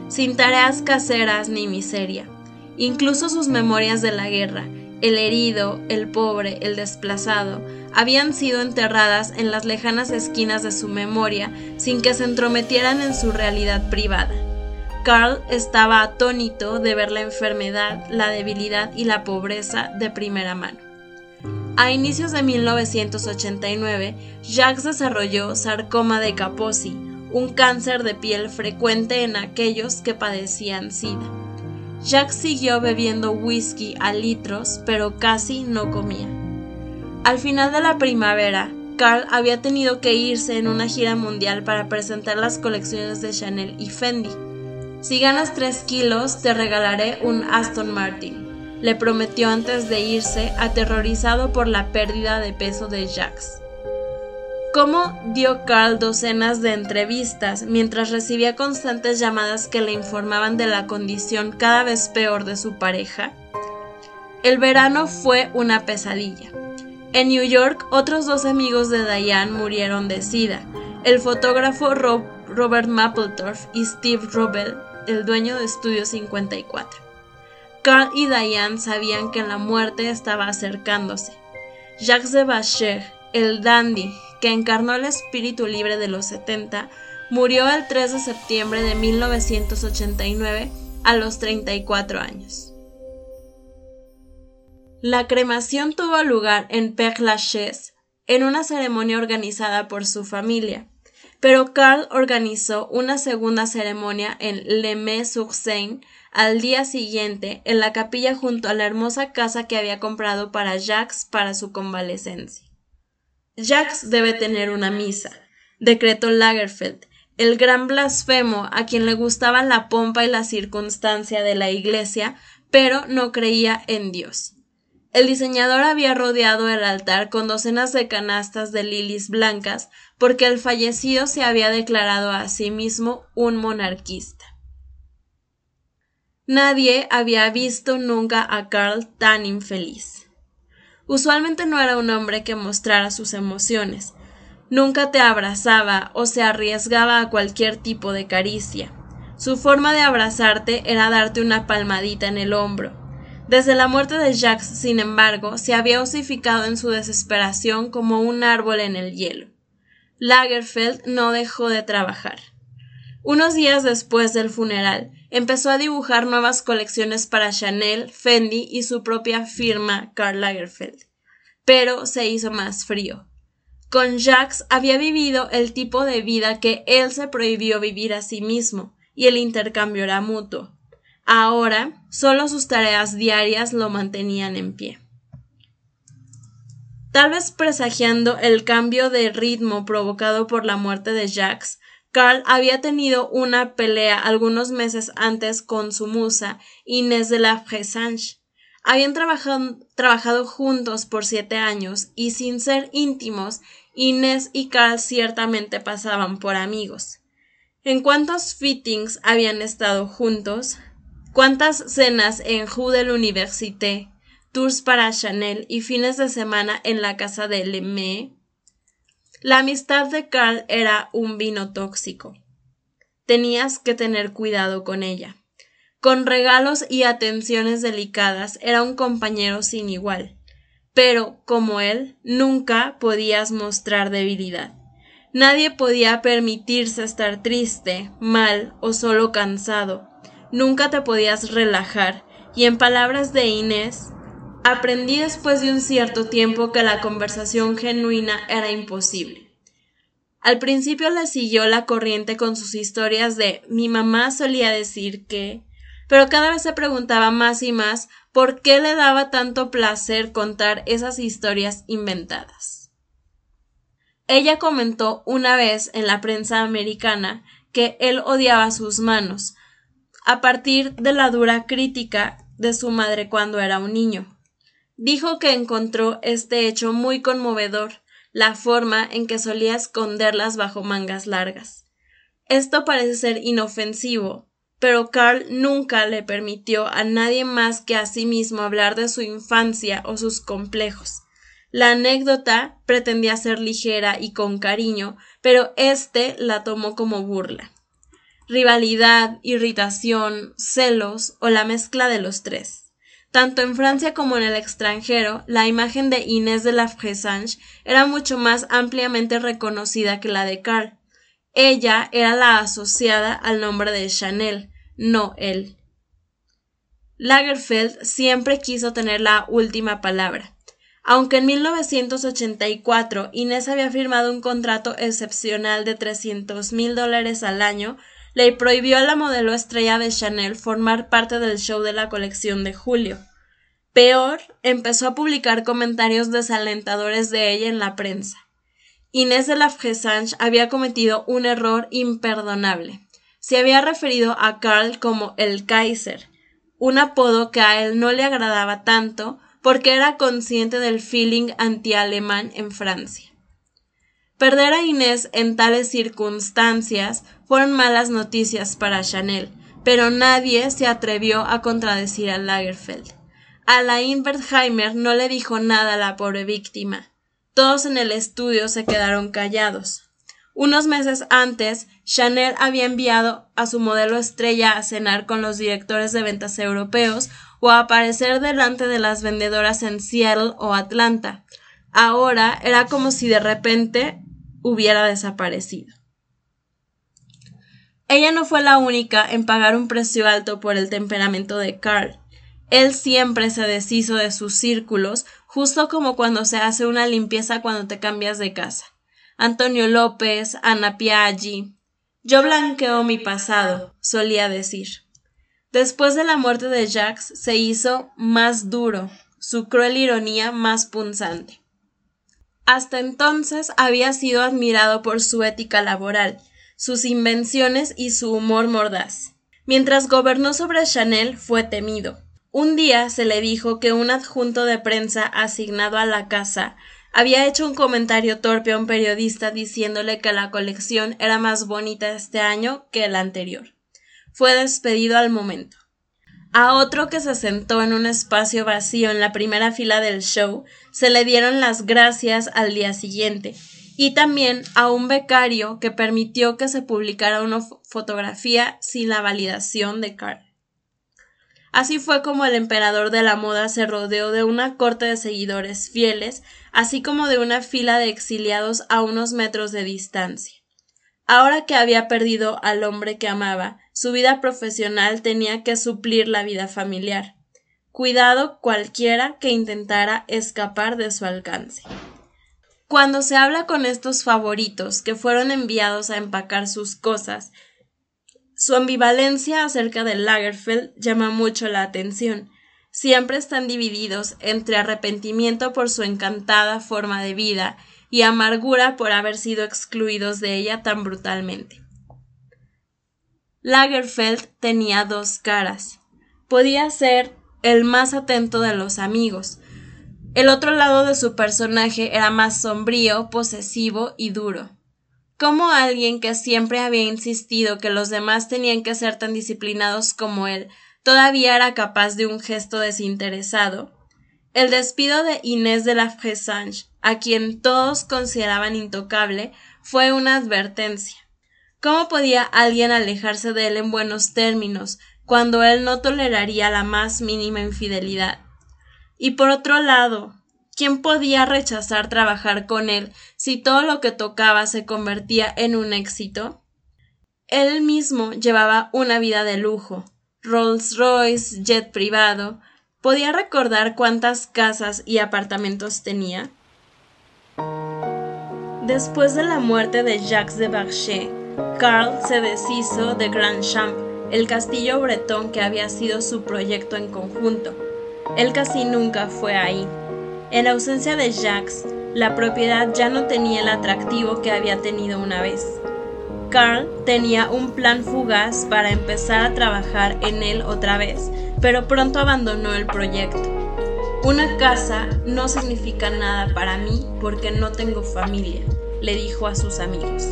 sin tareas caseras ni miseria. Incluso sus memorias de la guerra, el herido, el pobre, el desplazado, habían sido enterradas en las lejanas esquinas de su memoria sin que se entrometieran en su realidad privada. Carl estaba atónito de ver la enfermedad, la debilidad y la pobreza de primera mano. A inicios de 1989, Jacques desarrolló sarcoma de Kaposi, un cáncer de piel frecuente en aquellos que padecían SIDA. Jacques siguió bebiendo whisky a litros, pero casi no comía. Al final de la primavera, Carl había tenido que irse en una gira mundial para presentar las colecciones de Chanel y Fendi. Si ganas 3 kilos, te regalaré un Aston Martin, le prometió antes de irse, aterrorizado por la pérdida de peso de Jax. ¿Cómo dio Carl docenas de entrevistas mientras recibía constantes llamadas que le informaban de la condición cada vez peor de su pareja? El verano fue una pesadilla. En New York, otros dos amigos de Diane murieron de sida, el fotógrafo Robert Mapplethorpe y Steve Robel el dueño de Estudio 54. Carl y Diane sabían que la muerte estaba acercándose. Jacques de Bacher, el dandy que encarnó el espíritu libre de los 70, murió el 3 de septiembre de 1989 a los 34 años. La cremación tuvo lugar en Père Lachaise, en una ceremonia organizada por su familia pero Carl organizó una segunda ceremonia en Le Mets-sur-Seine al día siguiente en la capilla junto a la hermosa casa que había comprado para Jacques para su convalecencia. Jacques debe tener una misa, decretó Lagerfeld, el gran blasfemo a quien le gustaba la pompa y la circunstancia de la iglesia, pero no creía en Dios. El diseñador había rodeado el altar con docenas de canastas de lilies blancas porque el fallecido se había declarado a sí mismo un monarquista. Nadie había visto nunca a Carl tan infeliz. Usualmente no era un hombre que mostrara sus emociones, nunca te abrazaba o se arriesgaba a cualquier tipo de caricia. Su forma de abrazarte era darte una palmadita en el hombro, desde la muerte de Jacques, sin embargo, se había osificado en su desesperación como un árbol en el hielo. Lagerfeld no dejó de trabajar. Unos días después del funeral, empezó a dibujar nuevas colecciones para Chanel, Fendi y su propia firma Karl Lagerfeld. Pero se hizo más frío. Con Jacques había vivido el tipo de vida que él se prohibió vivir a sí mismo, y el intercambio era mutuo. Ahora, solo sus tareas diarias lo mantenían en pie. Tal vez presagiando el cambio de ritmo provocado por la muerte de Jacques, Carl había tenido una pelea algunos meses antes con su musa, Inés de la Fressange. Habían trabajado, trabajado, juntos por siete años y sin ser íntimos, Inés y Carl ciertamente pasaban por amigos. ¿En cuántos fittings habían estado juntos? ¿Cuántas cenas en Rue de l'Université, tours para Chanel y fines de semana en la casa de Lemay? La amistad de Carl era un vino tóxico. Tenías que tener cuidado con ella. Con regalos y atenciones delicadas era un compañero sin igual. Pero, como él, nunca podías mostrar debilidad. Nadie podía permitirse estar triste, mal o solo cansado nunca te podías relajar, y en palabras de Inés, aprendí después de un cierto tiempo que la conversación genuina era imposible. Al principio le siguió la corriente con sus historias de mi mamá solía decir que, pero cada vez se preguntaba más y más por qué le daba tanto placer contar esas historias inventadas. Ella comentó una vez en la prensa americana que él odiaba sus manos, a partir de la dura crítica de su madre cuando era un niño. Dijo que encontró este hecho muy conmovedor, la forma en que solía esconderlas bajo mangas largas. Esto parece ser inofensivo, pero Carl nunca le permitió a nadie más que a sí mismo hablar de su infancia o sus complejos. La anécdota pretendía ser ligera y con cariño, pero éste la tomó como burla. Rivalidad, irritación, celos o la mezcla de los tres. Tanto en Francia como en el extranjero, la imagen de Inés de la Fressange era mucho más ampliamente reconocida que la de Carl. Ella era la asociada al nombre de Chanel, no él. Lagerfeld siempre quiso tener la última palabra. Aunque en 1984 Inés había firmado un contrato excepcional de 300 mil dólares al año, le prohibió a la modelo estrella de Chanel formar parte del show de la colección de julio. Peor, empezó a publicar comentarios desalentadores de ella en la prensa. Inés de la Fressange había cometido un error imperdonable. Se había referido a Karl como el Kaiser, un apodo que a él no le agradaba tanto porque era consciente del feeling anti-alemán en Francia. Perder a Inés en tales circunstancias fueron malas noticias para Chanel, pero nadie se atrevió a contradecir a Lagerfeld. Alain Wertheimer no le dijo nada a la pobre víctima. Todos en el estudio se quedaron callados. Unos meses antes, Chanel había enviado a su modelo estrella a cenar con los directores de ventas europeos o a aparecer delante de las vendedoras en Seattle o Atlanta. Ahora era como si de repente hubiera desaparecido. Ella no fue la única en pagar un precio alto por el temperamento de Carl. Él siempre se deshizo de sus círculos, justo como cuando se hace una limpieza cuando te cambias de casa. Antonio López, Ana Piaggi. Yo blanqueo mi pasado, solía decir. Después de la muerte de Jacques se hizo más duro, su cruel ironía más punzante. Hasta entonces había sido admirado por su ética laboral, sus invenciones y su humor mordaz. Mientras gobernó sobre Chanel fue temido. Un día se le dijo que un adjunto de prensa asignado a la casa había hecho un comentario torpe a un periodista diciéndole que la colección era más bonita este año que el anterior. Fue despedido al momento. A otro que se sentó en un espacio vacío en la primera fila del show se le dieron las gracias al día siguiente, y también a un becario que permitió que se publicara una fotografía sin la validación de Carl. Así fue como el emperador de la moda se rodeó de una corte de seguidores fieles, así como de una fila de exiliados a unos metros de distancia. Ahora que había perdido al hombre que amaba, su vida profesional tenía que suplir la vida familiar. Cuidado cualquiera que intentara escapar de su alcance. Cuando se habla con estos favoritos que fueron enviados a empacar sus cosas, su ambivalencia acerca de Lagerfeld llama mucho la atención. Siempre están divididos entre arrepentimiento por su encantada forma de vida y amargura por haber sido excluidos de ella tan brutalmente. Lagerfeld tenía dos caras. Podía ser el más atento de los amigos. El otro lado de su personaje era más sombrío, posesivo y duro. Como alguien que siempre había insistido que los demás tenían que ser tan disciplinados como él, todavía era capaz de un gesto desinteresado. El despido de Inés de la Fressange, a quien todos consideraban intocable, fue una advertencia. ¿Cómo podía alguien alejarse de él en buenos términos, cuando él no toleraría la más mínima infidelidad? Y por otro lado, ¿quién podía rechazar trabajar con él si todo lo que tocaba se convertía en un éxito? Él mismo llevaba una vida de lujo, Rolls Royce, jet privado. ¿Podía recordar cuántas casas y apartamentos tenía? Después de la muerte de Jacques de Barchet, Carl se deshizo de Grand Champ, el castillo bretón que había sido su proyecto en conjunto. Él casi nunca fue ahí. En ausencia de Jacques, la propiedad ya no tenía el atractivo que había tenido una vez. Carl tenía un plan fugaz para empezar a trabajar en él otra vez, pero pronto abandonó el proyecto. Una casa no significa nada para mí porque no tengo familia, le dijo a sus amigos.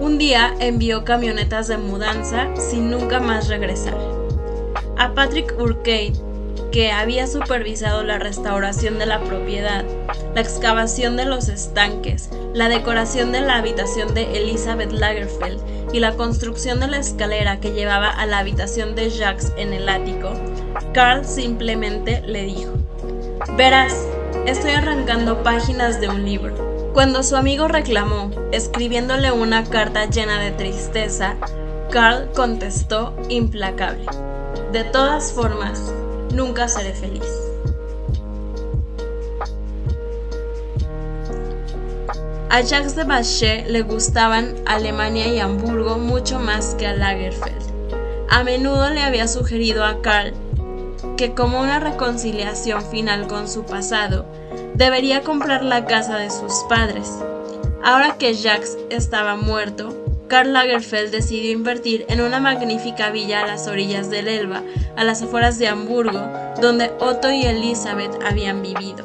Un día envió camionetas de mudanza sin nunca más regresar. A Patrick Urquhart, que había supervisado la restauración de la propiedad, la excavación de los estanques, la decoración de la habitación de Elizabeth Lagerfeld y la construcción de la escalera que llevaba a la habitación de Jacques en el ático, Carl simplemente le dijo, Verás, estoy arrancando páginas de un libro. Cuando su amigo reclamó, escribiéndole una carta llena de tristeza, Carl contestó implacable. De todas formas, nunca seré feliz. A Jacques de Bachet le gustaban Alemania y Hamburgo mucho más que a Lagerfeld. A menudo le había sugerido a Karl que como una reconciliación final con su pasado, debería comprar la casa de sus padres. Ahora que Jacques estaba muerto, Karl Lagerfeld decidió invertir en una magnífica villa a las orillas del Elba, a las afueras de Hamburgo, donde Otto y Elizabeth habían vivido.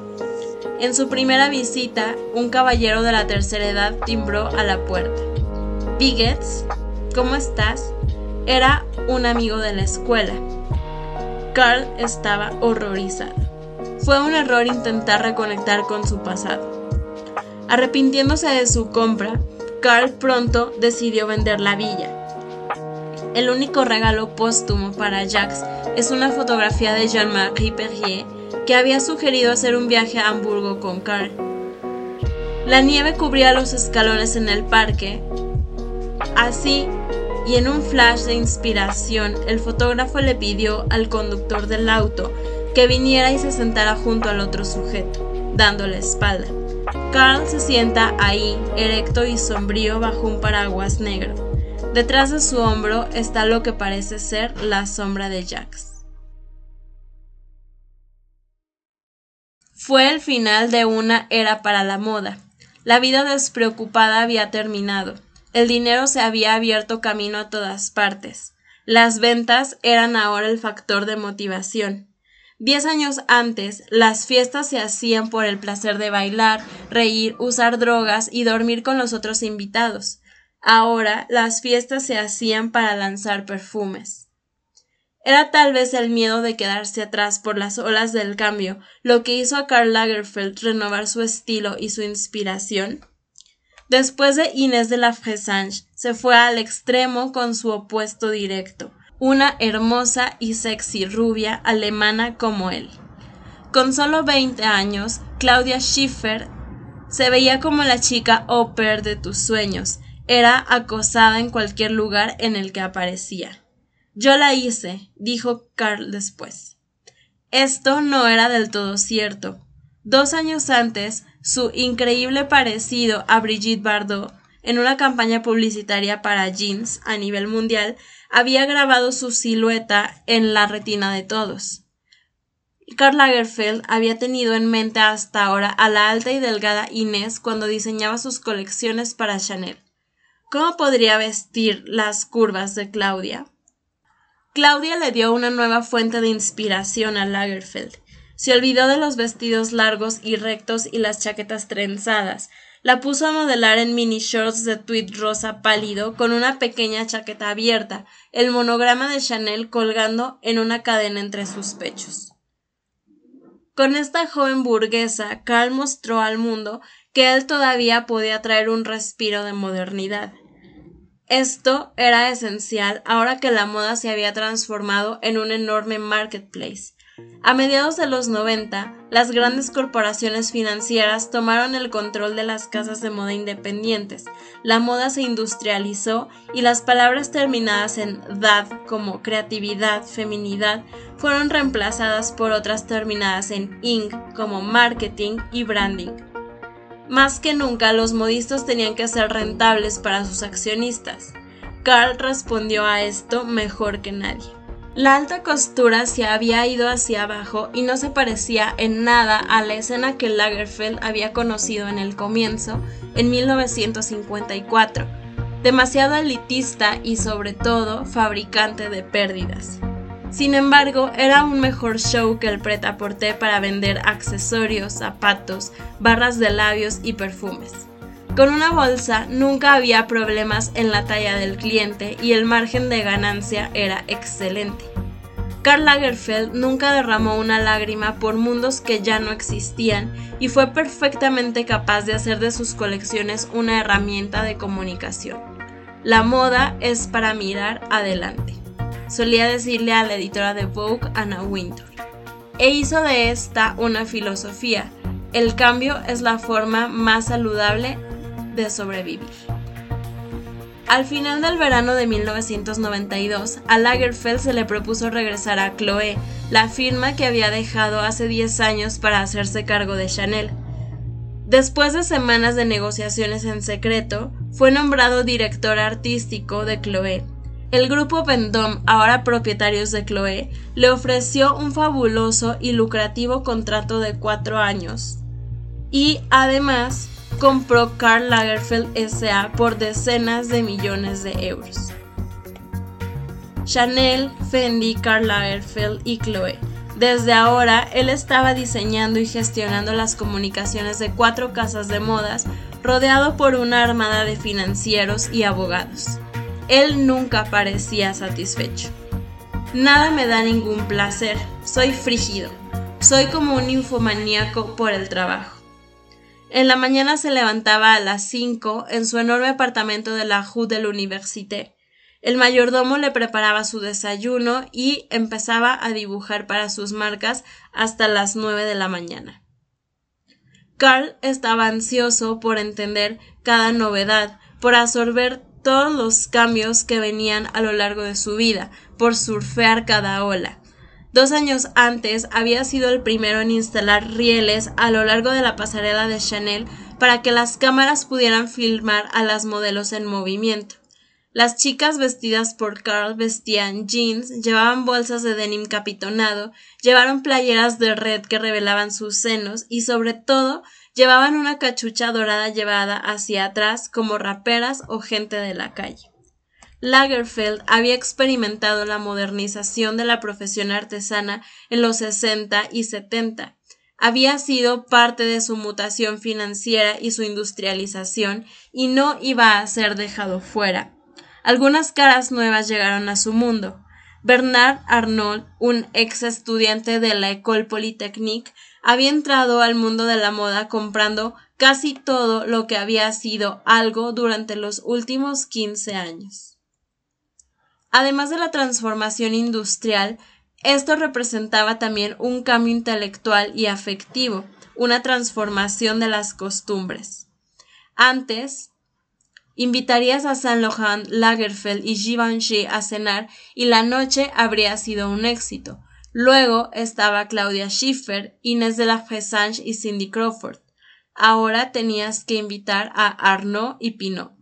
En su primera visita, un caballero de la tercera edad timbró a la puerta. Biggets, ¿cómo estás? Era un amigo de la escuela. Carl estaba horrorizado. Fue un error intentar reconectar con su pasado. Arrepintiéndose de su compra, Carl pronto decidió vender la villa. El único regalo póstumo para Jacques es una fotografía de Jean-Marie Perrier que había sugerido hacer un viaje a Hamburgo con Carl. La nieve cubría los escalones en el parque. Así, y en un flash de inspiración, el fotógrafo le pidió al conductor del auto que viniera y se sentara junto al otro sujeto, dándole espalda. Carl se sienta ahí, erecto y sombrío bajo un paraguas negro. Detrás de su hombro está lo que parece ser la sombra de Jacques. Fue el final de una era para la moda. La vida despreocupada había terminado. El dinero se había abierto camino a todas partes. Las ventas eran ahora el factor de motivación. Diez años antes, las fiestas se hacían por el placer de bailar, reír, usar drogas y dormir con los otros invitados. Ahora, las fiestas se hacían para lanzar perfumes. Era tal vez el miedo de quedarse atrás por las olas del cambio lo que hizo a Karl Lagerfeld renovar su estilo y su inspiración. Después de Inés de la Fressange, se fue al extremo con su opuesto directo, una hermosa y sexy rubia alemana como él. Con solo 20 años, Claudia Schiffer se veía como la chica au pair de tus sueños, era acosada en cualquier lugar en el que aparecía. Yo la hice, dijo Carl después. Esto no era del todo cierto. Dos años antes, su increíble parecido a Brigitte Bardot, en una campaña publicitaria para jeans a nivel mundial, había grabado su silueta en la retina de todos. Karl Lagerfeld había tenido en mente hasta ahora a la alta y delgada Inés cuando diseñaba sus colecciones para Chanel. ¿Cómo podría vestir las curvas de Claudia? Claudia le dio una nueva fuente de inspiración a Lagerfeld. Se olvidó de los vestidos largos y rectos y las chaquetas trenzadas. La puso a modelar en mini shorts de tweed rosa pálido con una pequeña chaqueta abierta, el monograma de Chanel colgando en una cadena entre sus pechos. Con esta joven burguesa, Karl mostró al mundo que él todavía podía traer un respiro de modernidad. Esto era esencial ahora que la moda se había transformado en un enorme marketplace. A mediados de los 90, las grandes corporaciones financieras tomaron el control de las casas de moda independientes, la moda se industrializó y las palabras terminadas en dad como creatividad, feminidad, fueron reemplazadas por otras terminadas en ing como marketing y branding. Más que nunca los modistas tenían que ser rentables para sus accionistas. Carl respondió a esto mejor que nadie. La alta costura se había ido hacia abajo y no se parecía en nada a la escena que Lagerfeld había conocido en el comienzo, en 1954, demasiado elitista y sobre todo fabricante de pérdidas. Sin embargo, era un mejor show que el pret para vender accesorios, zapatos, barras de labios y perfumes. Con una bolsa nunca había problemas en la talla del cliente y el margen de ganancia era excelente. Karl Lagerfeld nunca derramó una lágrima por mundos que ya no existían y fue perfectamente capaz de hacer de sus colecciones una herramienta de comunicación. La moda es para mirar adelante, solía decirle a la editora de Vogue, Anna Wintour. E hizo de esta una filosofía. El cambio es la forma más saludable de sobrevivir. Al final del verano de 1992, a Lagerfeld se le propuso regresar a Chloé, la firma que había dejado hace 10 años para hacerse cargo de Chanel. Después de semanas de negociaciones en secreto, fue nombrado director artístico de Chloé. El grupo Vendôme, ahora propietarios de Chloé, le ofreció un fabuloso y lucrativo contrato de cuatro años. Y además compró Karl Lagerfeld SA por decenas de millones de euros. Chanel, Fendi, Karl Lagerfeld y Chloe. Desde ahora, él estaba diseñando y gestionando las comunicaciones de cuatro casas de modas, rodeado por una armada de financieros y abogados. Él nunca parecía satisfecho. Nada me da ningún placer, soy frígido, soy como un infomaníaco por el trabajo. En la mañana se levantaba a las cinco en su enorme apartamento de la Rue de l'Université. El mayordomo le preparaba su desayuno y empezaba a dibujar para sus marcas hasta las nueve de la mañana. Carl estaba ansioso por entender cada novedad, por absorber todos los cambios que venían a lo largo de su vida, por surfear cada ola. Dos años antes había sido el primero en instalar rieles a lo largo de la pasarela de Chanel para que las cámaras pudieran filmar a las modelos en movimiento. Las chicas vestidas por Carl vestían jeans, llevaban bolsas de denim capitonado, llevaron playeras de red que revelaban sus senos y sobre todo llevaban una cachucha dorada llevada hacia atrás como raperas o gente de la calle. Lagerfeld había experimentado la modernización de la profesión artesana en los 60 y 70. Había sido parte de su mutación financiera y su industrialización y no iba a ser dejado fuera. Algunas caras nuevas llegaron a su mundo. Bernard Arnault, un ex estudiante de la École Polytechnique, había entrado al mundo de la moda comprando casi todo lo que había sido algo durante los últimos 15 años. Además de la transformación industrial, esto representaba también un cambio intelectual y afectivo, una transformación de las costumbres. Antes, invitarías a Saint Laurent, Lagerfeld y Givenchy a cenar y la noche habría sido un éxito. Luego estaba Claudia Schiffer, Inés de la Fressange y Cindy Crawford. Ahora tenías que invitar a Arnaud y Pinot.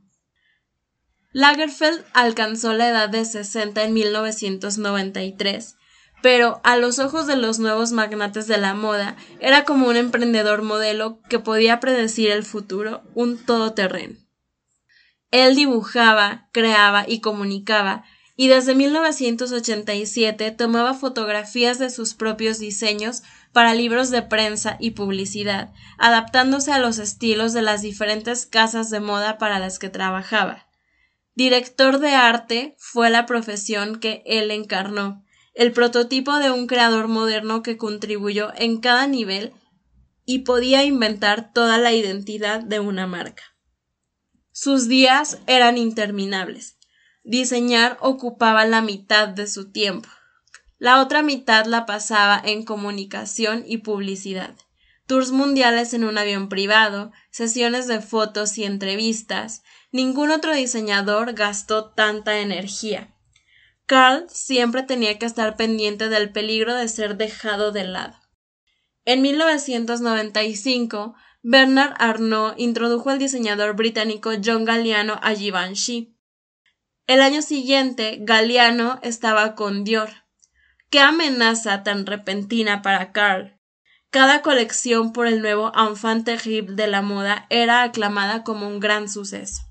Lagerfeld alcanzó la edad de 60 en 1993, pero a los ojos de los nuevos magnates de la moda era como un emprendedor modelo que podía predecir el futuro, un todoterreno. Él dibujaba, creaba y comunicaba, y desde 1987 tomaba fotografías de sus propios diseños para libros de prensa y publicidad, adaptándose a los estilos de las diferentes casas de moda para las que trabajaba. Director de arte fue la profesión que él encarnó, el prototipo de un creador moderno que contribuyó en cada nivel y podía inventar toda la identidad de una marca. Sus días eran interminables. Diseñar ocupaba la mitad de su tiempo. La otra mitad la pasaba en comunicación y publicidad. Tours mundiales en un avión privado, sesiones de fotos y entrevistas, Ningún otro diseñador gastó tanta energía. Carl siempre tenía que estar pendiente del peligro de ser dejado de lado. En 1995, Bernard Arnault introdujo al diseñador británico John Galliano a Givenchy. El año siguiente, Galliano estaba con Dior. ¡Qué amenaza tan repentina para Karl! Cada colección por el nuevo enfant terrible de la moda era aclamada como un gran suceso.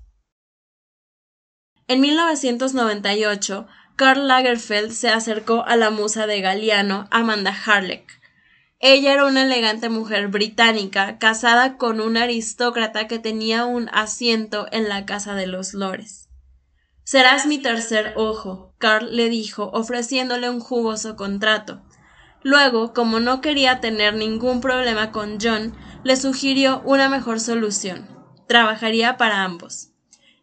En 1998, Karl Lagerfeld se acercó a la musa de Galliano, Amanda Harleck. Ella era una elegante mujer británica, casada con un aristócrata que tenía un asiento en la casa de los lores. Serás mi tercer ojo, Karl le dijo, ofreciéndole un jugoso contrato. Luego, como no quería tener ningún problema con John, le sugirió una mejor solución. Trabajaría para ambos.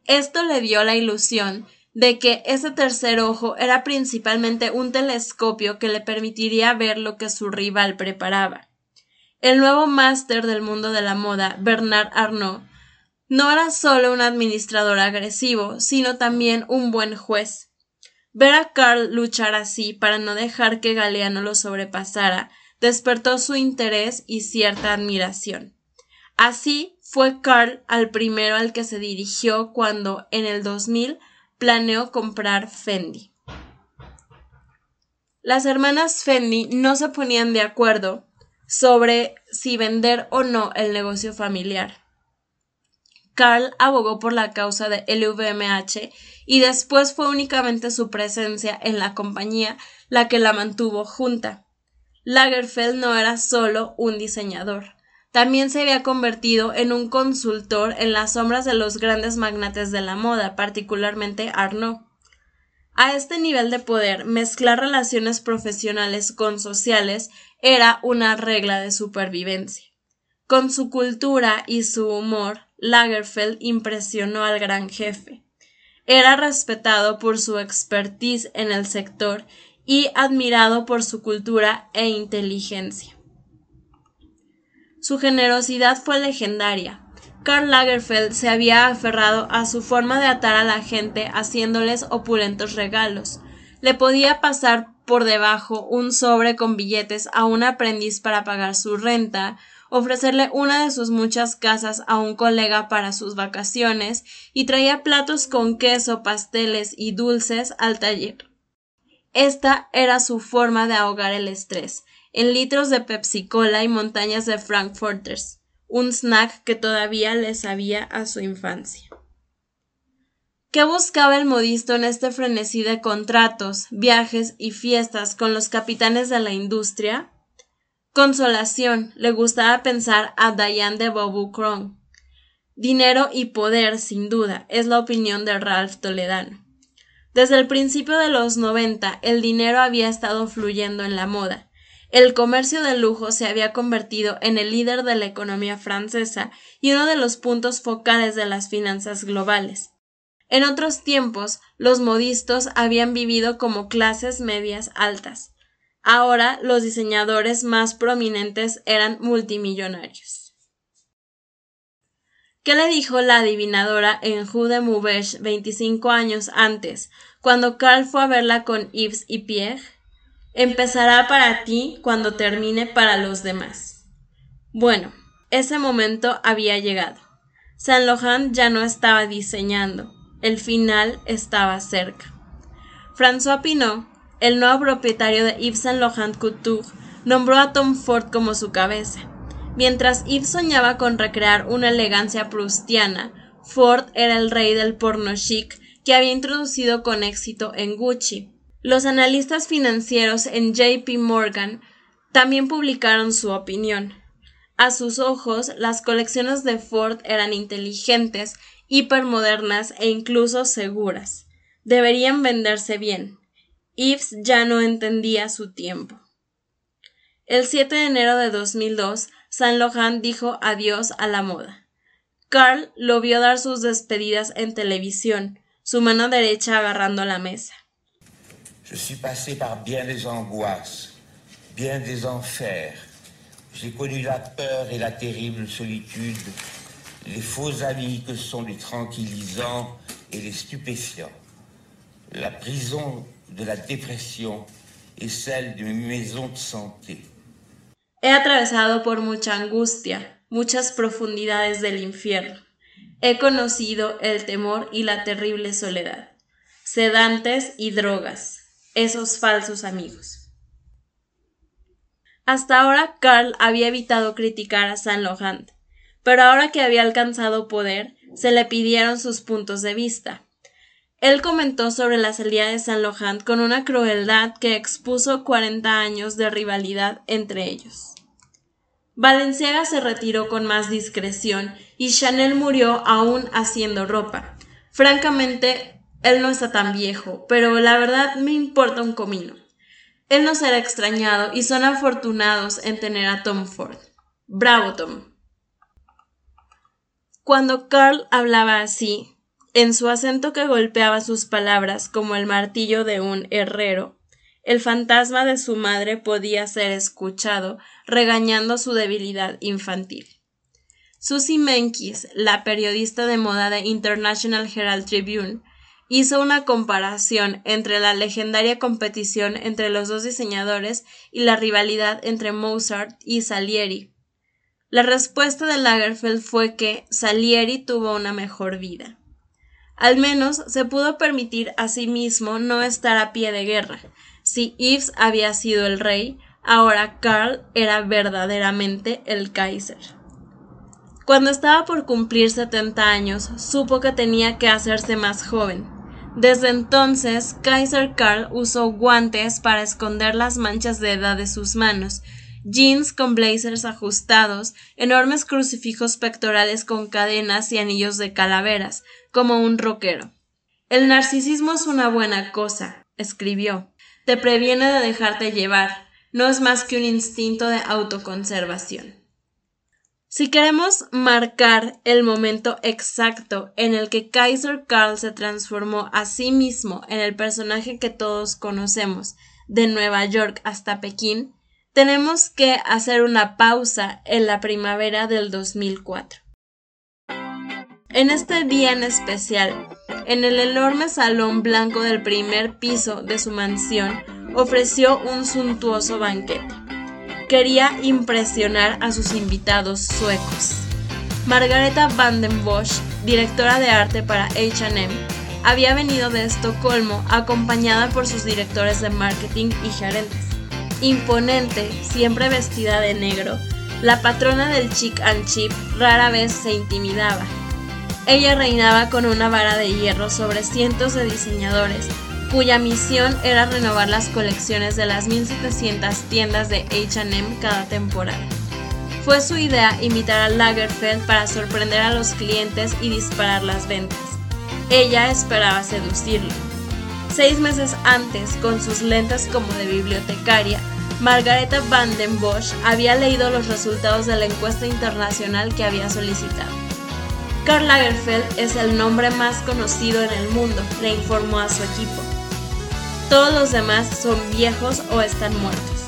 Esto le dio la ilusión de que ese tercer ojo era principalmente un telescopio que le permitiría ver lo que su rival preparaba. El nuevo máster del mundo de la moda, Bernard Arnault, no era solo un administrador agresivo, sino también un buen juez. Ver a Carl luchar así para no dejar que Galeano lo sobrepasara despertó su interés y cierta admiración. Así fue Carl al primero al que se dirigió cuando, en el 2000, planeó comprar Fendi. Las hermanas Fendi no se ponían de acuerdo sobre si vender o no el negocio familiar. Carl abogó por la causa de LVMH y después fue únicamente su presencia en la compañía la que la mantuvo junta. Lagerfeld no era solo un diseñador, también se había convertido en un consultor en las sombras de los grandes magnates de la moda, particularmente Arnaud. A este nivel de poder, mezclar relaciones profesionales con sociales era una regla de supervivencia. Con su cultura y su humor, Lagerfeld impresionó al gran jefe. Era respetado por su expertise en el sector y admirado por su cultura e inteligencia. Su generosidad fue legendaria. Karl Lagerfeld se había aferrado a su forma de atar a la gente haciéndoles opulentos regalos. Le podía pasar por debajo un sobre con billetes a un aprendiz para pagar su renta, ofrecerle una de sus muchas casas a un colega para sus vacaciones y traía platos con queso, pasteles y dulces al taller. Esta era su forma de ahogar el estrés, en litros de Pepsi Cola y montañas de Frankfurters, un snack que todavía le sabía a su infancia. ¿Qué buscaba el modisto en este frenesí de contratos, viajes y fiestas con los capitanes de la industria? Consolación, le gustaba pensar a Diane de Bobucron. Dinero y poder, sin duda, es la opinión de Ralph Toledano. Desde el principio de los noventa, el dinero había estado fluyendo en la moda, el comercio de lujo se había convertido en el líder de la economía francesa y uno de los puntos focales de las finanzas globales. En otros tiempos, los modistos habían vivido como clases medias altas. Ahora los diseñadores más prominentes eran multimillonarios. ¿Qué le dijo la adivinadora en Rue de Maubeuge 25 años antes, cuando Karl fue a verla con Yves y Pierre? Empezará para ti cuando termine para los demás. Bueno, ese momento había llegado. Saint Laurent ya no estaba diseñando, el final estaba cerca. François Pinot, el nuevo propietario de Yves Saint Laurent Couture, nombró a Tom Ford como su cabeza. Mientras Yves soñaba con recrear una elegancia prustiana, Ford era el rey del porno chic que había introducido con éxito en Gucci. Los analistas financieros en JP Morgan también publicaron su opinión. A sus ojos, las colecciones de Ford eran inteligentes, hipermodernas e incluso seguras. Deberían venderse bien. Yves ya no entendía su tiempo. El 7 de enero de 2002, Saint Laurent dijo adiós a la moda. Carl lo vio dar sus despedidas en televisión, su mano derecha agarrando la mesa. Je suis passé par bien des angoisses, bien des enfers. J'ai connu la peur et la terrible solitude, les faux amis que sont les tranquillisants et les stupéfiants, la prison de la dépression et celle de mes maisons de santé. He atravesado por mucha angustia, muchas profundidades del infierno. He conocido el temor y la terrible soledad, sedantes y drogas, esos falsos amigos. Hasta ahora Carl había evitado criticar a Saint Laurent, pero ahora que había alcanzado poder, se le pidieron sus puntos de vista. Él comentó sobre la salida de Saint Laurent con una crueldad que expuso 40 años de rivalidad entre ellos. Valenciaga se retiró con más discreción y Chanel murió aún haciendo ropa. Francamente, él no está tan viejo, pero la verdad me importa un comino. Él no será extrañado y son afortunados en tener a Tom Ford. Bravo, Tom. Cuando Carl hablaba así, en su acento que golpeaba sus palabras como el martillo de un herrero, el fantasma de su madre podía ser escuchado regañando su debilidad infantil. Susie Menkis, la periodista de moda de International Herald Tribune, hizo una comparación entre la legendaria competición entre los dos diseñadores y la rivalidad entre Mozart y Salieri, la respuesta de Lagerfeld fue que Salieri tuvo una mejor vida. Al menos se pudo permitir a sí mismo no estar a pie de guerra. Si Yves había sido el rey, ahora Karl era verdaderamente el Kaiser. Cuando estaba por cumplir 70 años, supo que tenía que hacerse más joven. Desde entonces, Kaiser Karl usó guantes para esconder las manchas de edad de sus manos jeans con blazers ajustados, enormes crucifijos pectorales con cadenas y anillos de calaveras, como un rockero. El narcisismo es una buena cosa, escribió. Te previene de dejarte llevar, no es más que un instinto de autoconservación. Si queremos marcar el momento exacto en el que Kaiser Karl se transformó a sí mismo en el personaje que todos conocemos, de Nueva York hasta Pekín, tenemos que hacer una pausa en la primavera del 2004. En este día en especial, en el enorme salón blanco del primer piso de su mansión, ofreció un suntuoso banquete. Quería impresionar a sus invitados suecos. Margareta van den Bosch, directora de arte para HM, había venido de Estocolmo acompañada por sus directores de marketing y gerentes. Imponente, siempre vestida de negro, la patrona del chic and chip rara vez se intimidaba. Ella reinaba con una vara de hierro sobre cientos de diseñadores, cuya misión era renovar las colecciones de las 1700 tiendas de HM cada temporada. Fue su idea imitar a Lagerfeld para sorprender a los clientes y disparar las ventas. Ella esperaba seducirlo. Seis meses antes, con sus lentes como de bibliotecaria, Margareta van den Bosch había leído los resultados de la encuesta internacional que había solicitado. Karl Lagerfeld es el nombre más conocido en el mundo, le informó a su equipo. Todos los demás son viejos o están muertos.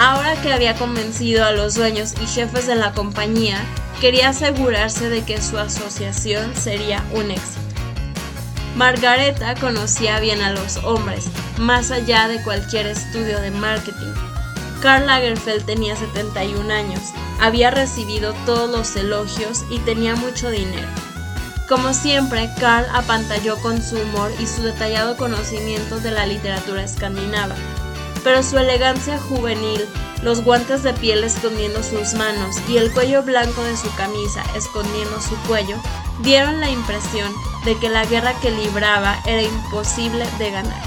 Ahora que había convencido a los dueños y jefes de la compañía, quería asegurarse de que su asociación sería un éxito. Margareta conocía bien a los hombres, más allá de cualquier estudio de marketing. Karl Lagerfeld tenía 71 años, había recibido todos los elogios y tenía mucho dinero. Como siempre, Karl apantalló con su humor y su detallado conocimiento de la literatura escandinava, pero su elegancia juvenil, los guantes de piel escondiendo sus manos y el cuello blanco de su camisa escondiendo su cuello dieron la impresión de que la guerra que libraba era imposible de ganar.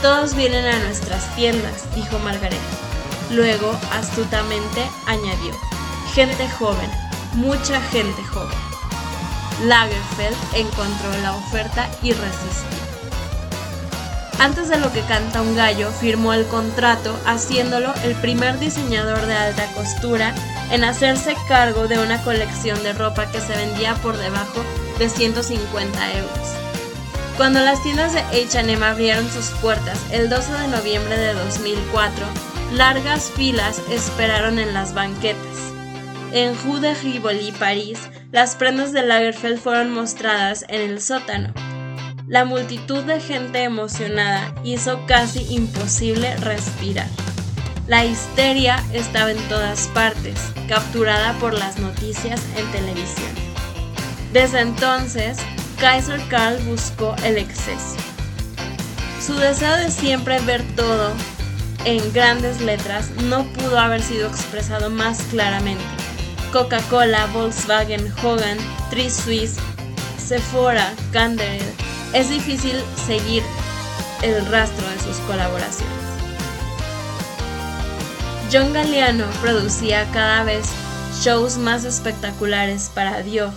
Todos vienen a nuestras tiendas, dijo Margareta. Luego, astutamente, añadió, gente joven, mucha gente joven. Lagerfeld encontró la oferta irresistible. Antes de lo que canta un gallo, firmó el contrato haciéndolo el primer diseñador de alta costura en hacerse cargo de una colección de ropa que se vendía por debajo de 150 euros. Cuando las tiendas de HM abrieron sus puertas el 12 de noviembre de 2004, largas filas esperaron en las banquetas. En Rue de Rivoli, París, las prendas de Lagerfeld fueron mostradas en el sótano, la multitud de gente emocionada hizo casi imposible respirar. La histeria estaba en todas partes, capturada por las noticias en televisión. Desde entonces, Kaiser Karl buscó el exceso. Su deseo de siempre ver todo en grandes letras no pudo haber sido expresado más claramente. Coca-Cola, Volkswagen, Hogan, Tri Suisse, Sephora, Canderel. Es difícil seguir el rastro de sus colaboraciones. John Galliano producía cada vez shows más espectaculares para Dior.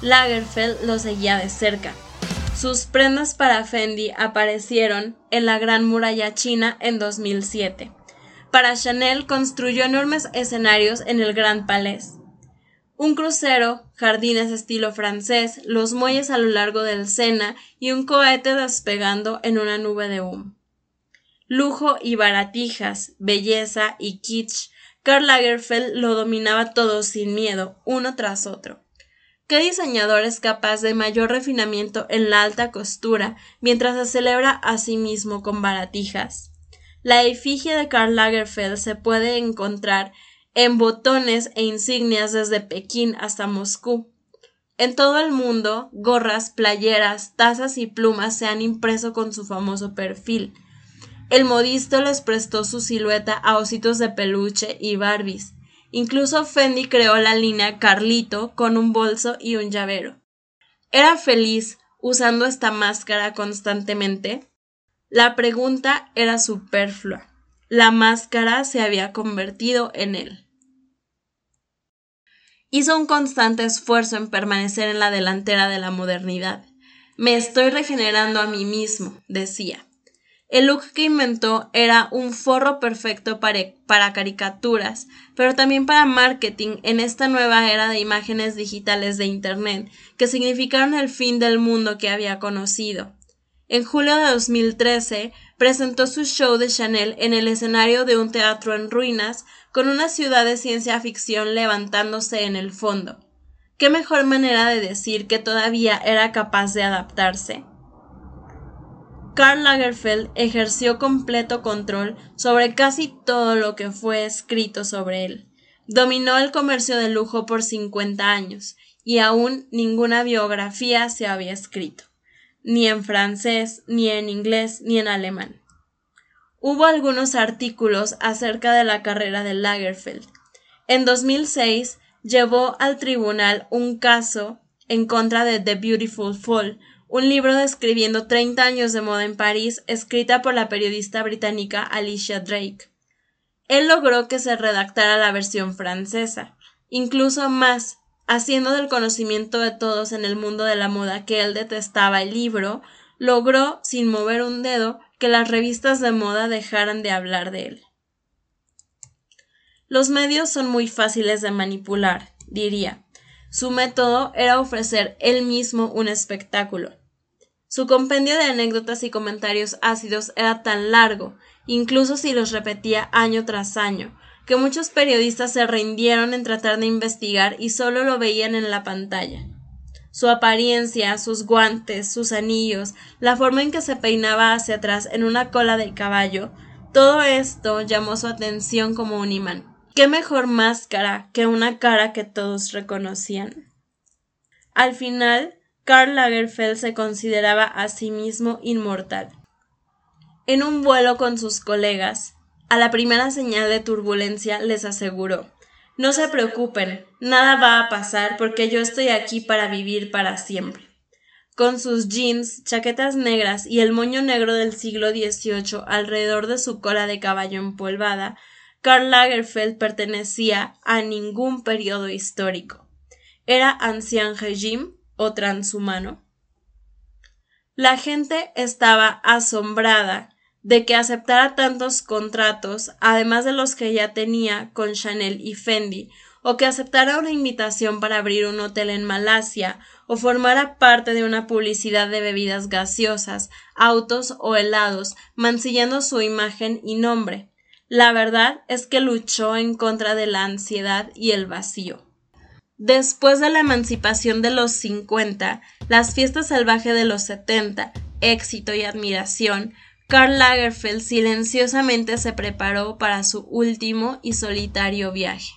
Lagerfeld lo seguía de cerca. Sus prendas para Fendi aparecieron en la Gran Muralla China en 2007. Para Chanel construyó enormes escenarios en el Grand Palais. Un crucero, jardines estilo francés, los muelles a lo largo del Sena y un cohete despegando en una nube de humo. Lujo y baratijas, belleza y kitsch, Karl Lagerfeld lo dominaba todo sin miedo, uno tras otro. ¿Qué diseñador es capaz de mayor refinamiento en la alta costura mientras se celebra a sí mismo con baratijas? La efigie de Karl Lagerfeld se puede encontrar en botones e insignias desde Pekín hasta Moscú. En todo el mundo, gorras, playeras, tazas y plumas se han impreso con su famoso perfil. El modisto les prestó su silueta a ositos de peluche y Barbies. Incluso Fendi creó la línea Carlito con un bolso y un llavero. ¿Era feliz usando esta máscara constantemente? La pregunta era superflua. La máscara se había convertido en él. Hizo un constante esfuerzo en permanecer en la delantera de la modernidad. Me estoy regenerando a mí mismo, decía. El look que inventó era un forro perfecto para, caricaturas, pero también para marketing en esta nueva era de imágenes digitales de Internet, que significaron el fin del mundo que había conocido. En julio de 2013 presentó su show de Chanel en el escenario de un teatro en ruinas, con una ciudad de ciencia ficción levantándose en el fondo. ¿Qué mejor manera de decir que todavía era capaz de adaptarse? Karl Lagerfeld ejerció completo control sobre casi todo lo que fue escrito sobre él. Dominó el comercio de lujo por 50 años y aún ninguna biografía se había escrito, ni en francés, ni en inglés, ni en alemán. Hubo algunos artículos acerca de la carrera de Lagerfeld. En 2006 llevó al tribunal un caso en contra de The Beautiful Fall, un libro describiendo 30 años de moda en París, escrita por la periodista británica Alicia Drake. Él logró que se redactara la versión francesa, incluso más, haciendo del conocimiento de todos en el mundo de la moda que él detestaba el libro, logró, sin mover un dedo, que las revistas de moda dejaran de hablar de él. Los medios son muy fáciles de manipular, diría. Su método era ofrecer él mismo un espectáculo, su compendio de anécdotas y comentarios ácidos era tan largo, incluso si los repetía año tras año, que muchos periodistas se rindieron en tratar de investigar y solo lo veían en la pantalla. Su apariencia, sus guantes, sus anillos, la forma en que se peinaba hacia atrás en una cola de caballo, todo esto llamó su atención como un imán. ¿Qué mejor máscara que una cara que todos reconocían? Al final, Karl Lagerfeld se consideraba a sí mismo inmortal. En un vuelo con sus colegas, a la primera señal de turbulencia les aseguró No se preocupen, nada va a pasar porque yo estoy aquí para vivir para siempre. Con sus jeans, chaquetas negras y el moño negro del siglo XVIII alrededor de su cola de caballo empolvada, Karl Lagerfeld pertenecía a ningún periodo histórico. Era ancien régime o transhumano. La gente estaba asombrada de que aceptara tantos contratos, además de los que ya tenía con Chanel y Fendi, o que aceptara una invitación para abrir un hotel en Malasia, o formara parte de una publicidad de bebidas gaseosas, autos o helados, mancillando su imagen y nombre. La verdad es que luchó en contra de la ansiedad y el vacío. Después de la emancipación de los 50, las fiestas salvajes de los 70, éxito y admiración, Karl Lagerfeld silenciosamente se preparó para su último y solitario viaje.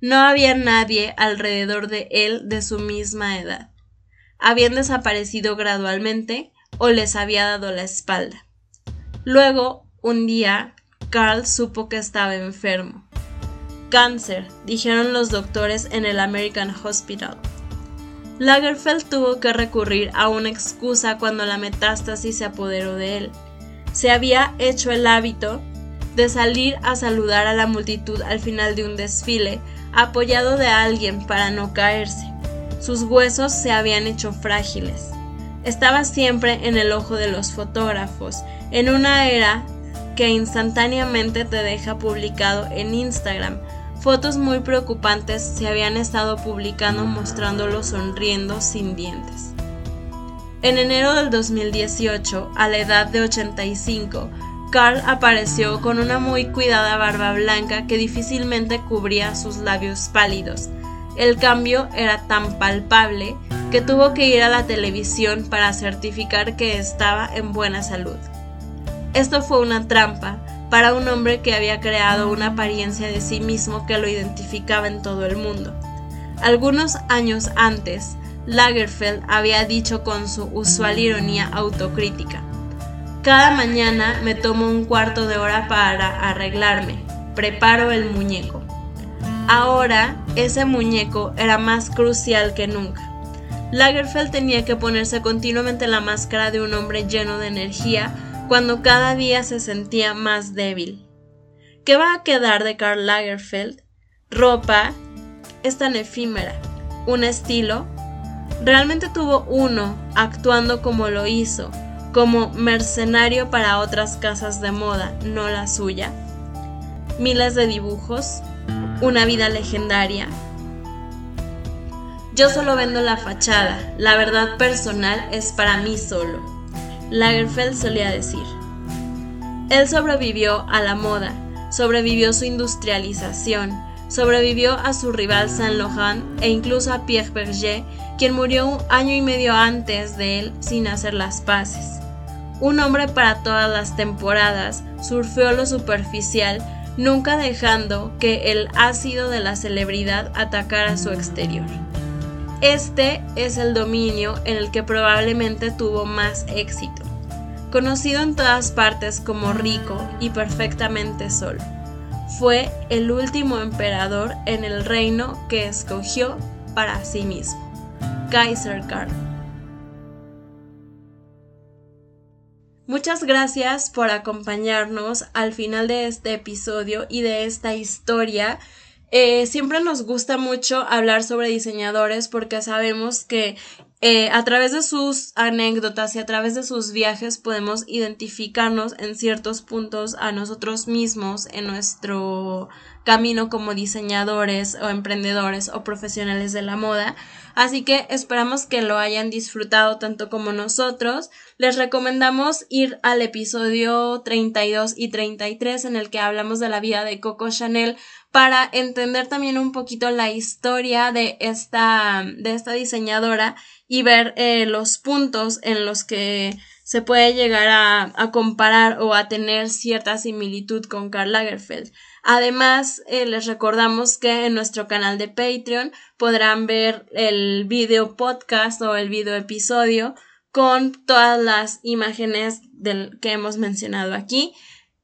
No había nadie alrededor de él de su misma edad. Habían desaparecido gradualmente o les había dado la espalda. Luego, un día, Karl supo que estaba enfermo. Cáncer, dijeron los doctores en el American Hospital. Lagerfeld tuvo que recurrir a una excusa cuando la metástasis se apoderó de él se había hecho el hábito de salir a saludar a la multitud al final de un desfile, apoyado de alguien para no caerse. Sus huesos se habían hecho frágiles. Estaba siempre en el ojo de los fotógrafos, en una era que instantáneamente te deja publicado en Instagram. Fotos muy preocupantes se habían estado publicando mostrándolo sonriendo sin dientes. En enero del 2018, a la edad de 85, Carl apareció con una muy cuidada barba blanca que difícilmente cubría sus labios pálidos. El cambio era tan palpable que tuvo que ir a la televisión para certificar que estaba en buena salud. Esto fue una trampa para un hombre que había creado una apariencia de sí mismo que lo identificaba en todo el mundo. Algunos años antes, Lagerfeld había dicho con su usual ironía autocrítica. Cada mañana me tomo un cuarto de hora para arreglarme, preparo el muñeco. Ahora ese muñeco era más crucial que nunca. Lagerfeld tenía que ponerse continuamente la máscara de un hombre lleno de energía cuando cada día se sentía más débil. ¿Qué va a quedar de Karl Lagerfeld? Ropa es tan efímera, un estilo realmente tuvo uno actuando como lo hizo, como mercenario para otras casas de moda, no la suya. Miles de dibujos, una vida legendaria. Yo solo vendo la fachada, la verdad personal es para mí solo. Lagerfeld solía decir. Él sobrevivió a la moda, sobrevivió su industrialización, sobrevivió a su rival Saint Laurent e incluso a Pierre Berger quien murió un año y medio antes de él sin hacer las paces. Un hombre para todas las temporadas, surfeó lo superficial, nunca dejando que el ácido de la celebridad atacara su exterior. Este es el dominio en el que probablemente tuvo más éxito, conocido en todas partes como rico y perfectamente solo. Fue el último emperador en el reino que escogió para sí mismo. Kaiser Karl. Muchas gracias por acompañarnos al final de este episodio y de esta historia. Eh, siempre nos gusta mucho hablar sobre diseñadores porque sabemos que eh, a través de sus anécdotas y a través de sus viajes podemos identificarnos en ciertos puntos a nosotros mismos en nuestro camino como diseñadores o emprendedores o profesionales de la moda. Así que esperamos que lo hayan disfrutado tanto como nosotros. Les recomendamos ir al episodio 32 y 33 en el que hablamos de la vida de Coco Chanel para entender también un poquito la historia de esta, de esta diseñadora y ver eh, los puntos en los que se puede llegar a, a, comparar o a tener cierta similitud con Karl Lagerfeld. Además, eh, les recordamos que en nuestro canal de Patreon podrán ver el video podcast o el video episodio con todas las imágenes del que hemos mencionado aquí.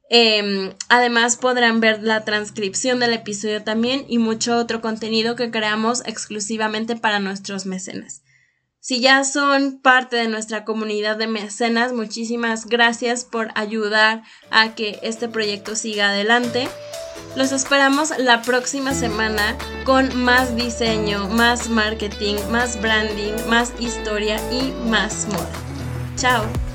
Em, además podrán ver la transcripción del episodio también y mucho otro contenido que creamos exclusivamente para nuestros mecenas. Si ya son parte de nuestra comunidad de mecenas, muchísimas gracias por ayudar a que este proyecto siga adelante. Los esperamos la próxima semana con más diseño, más marketing, más branding, más historia y más moda. Chao.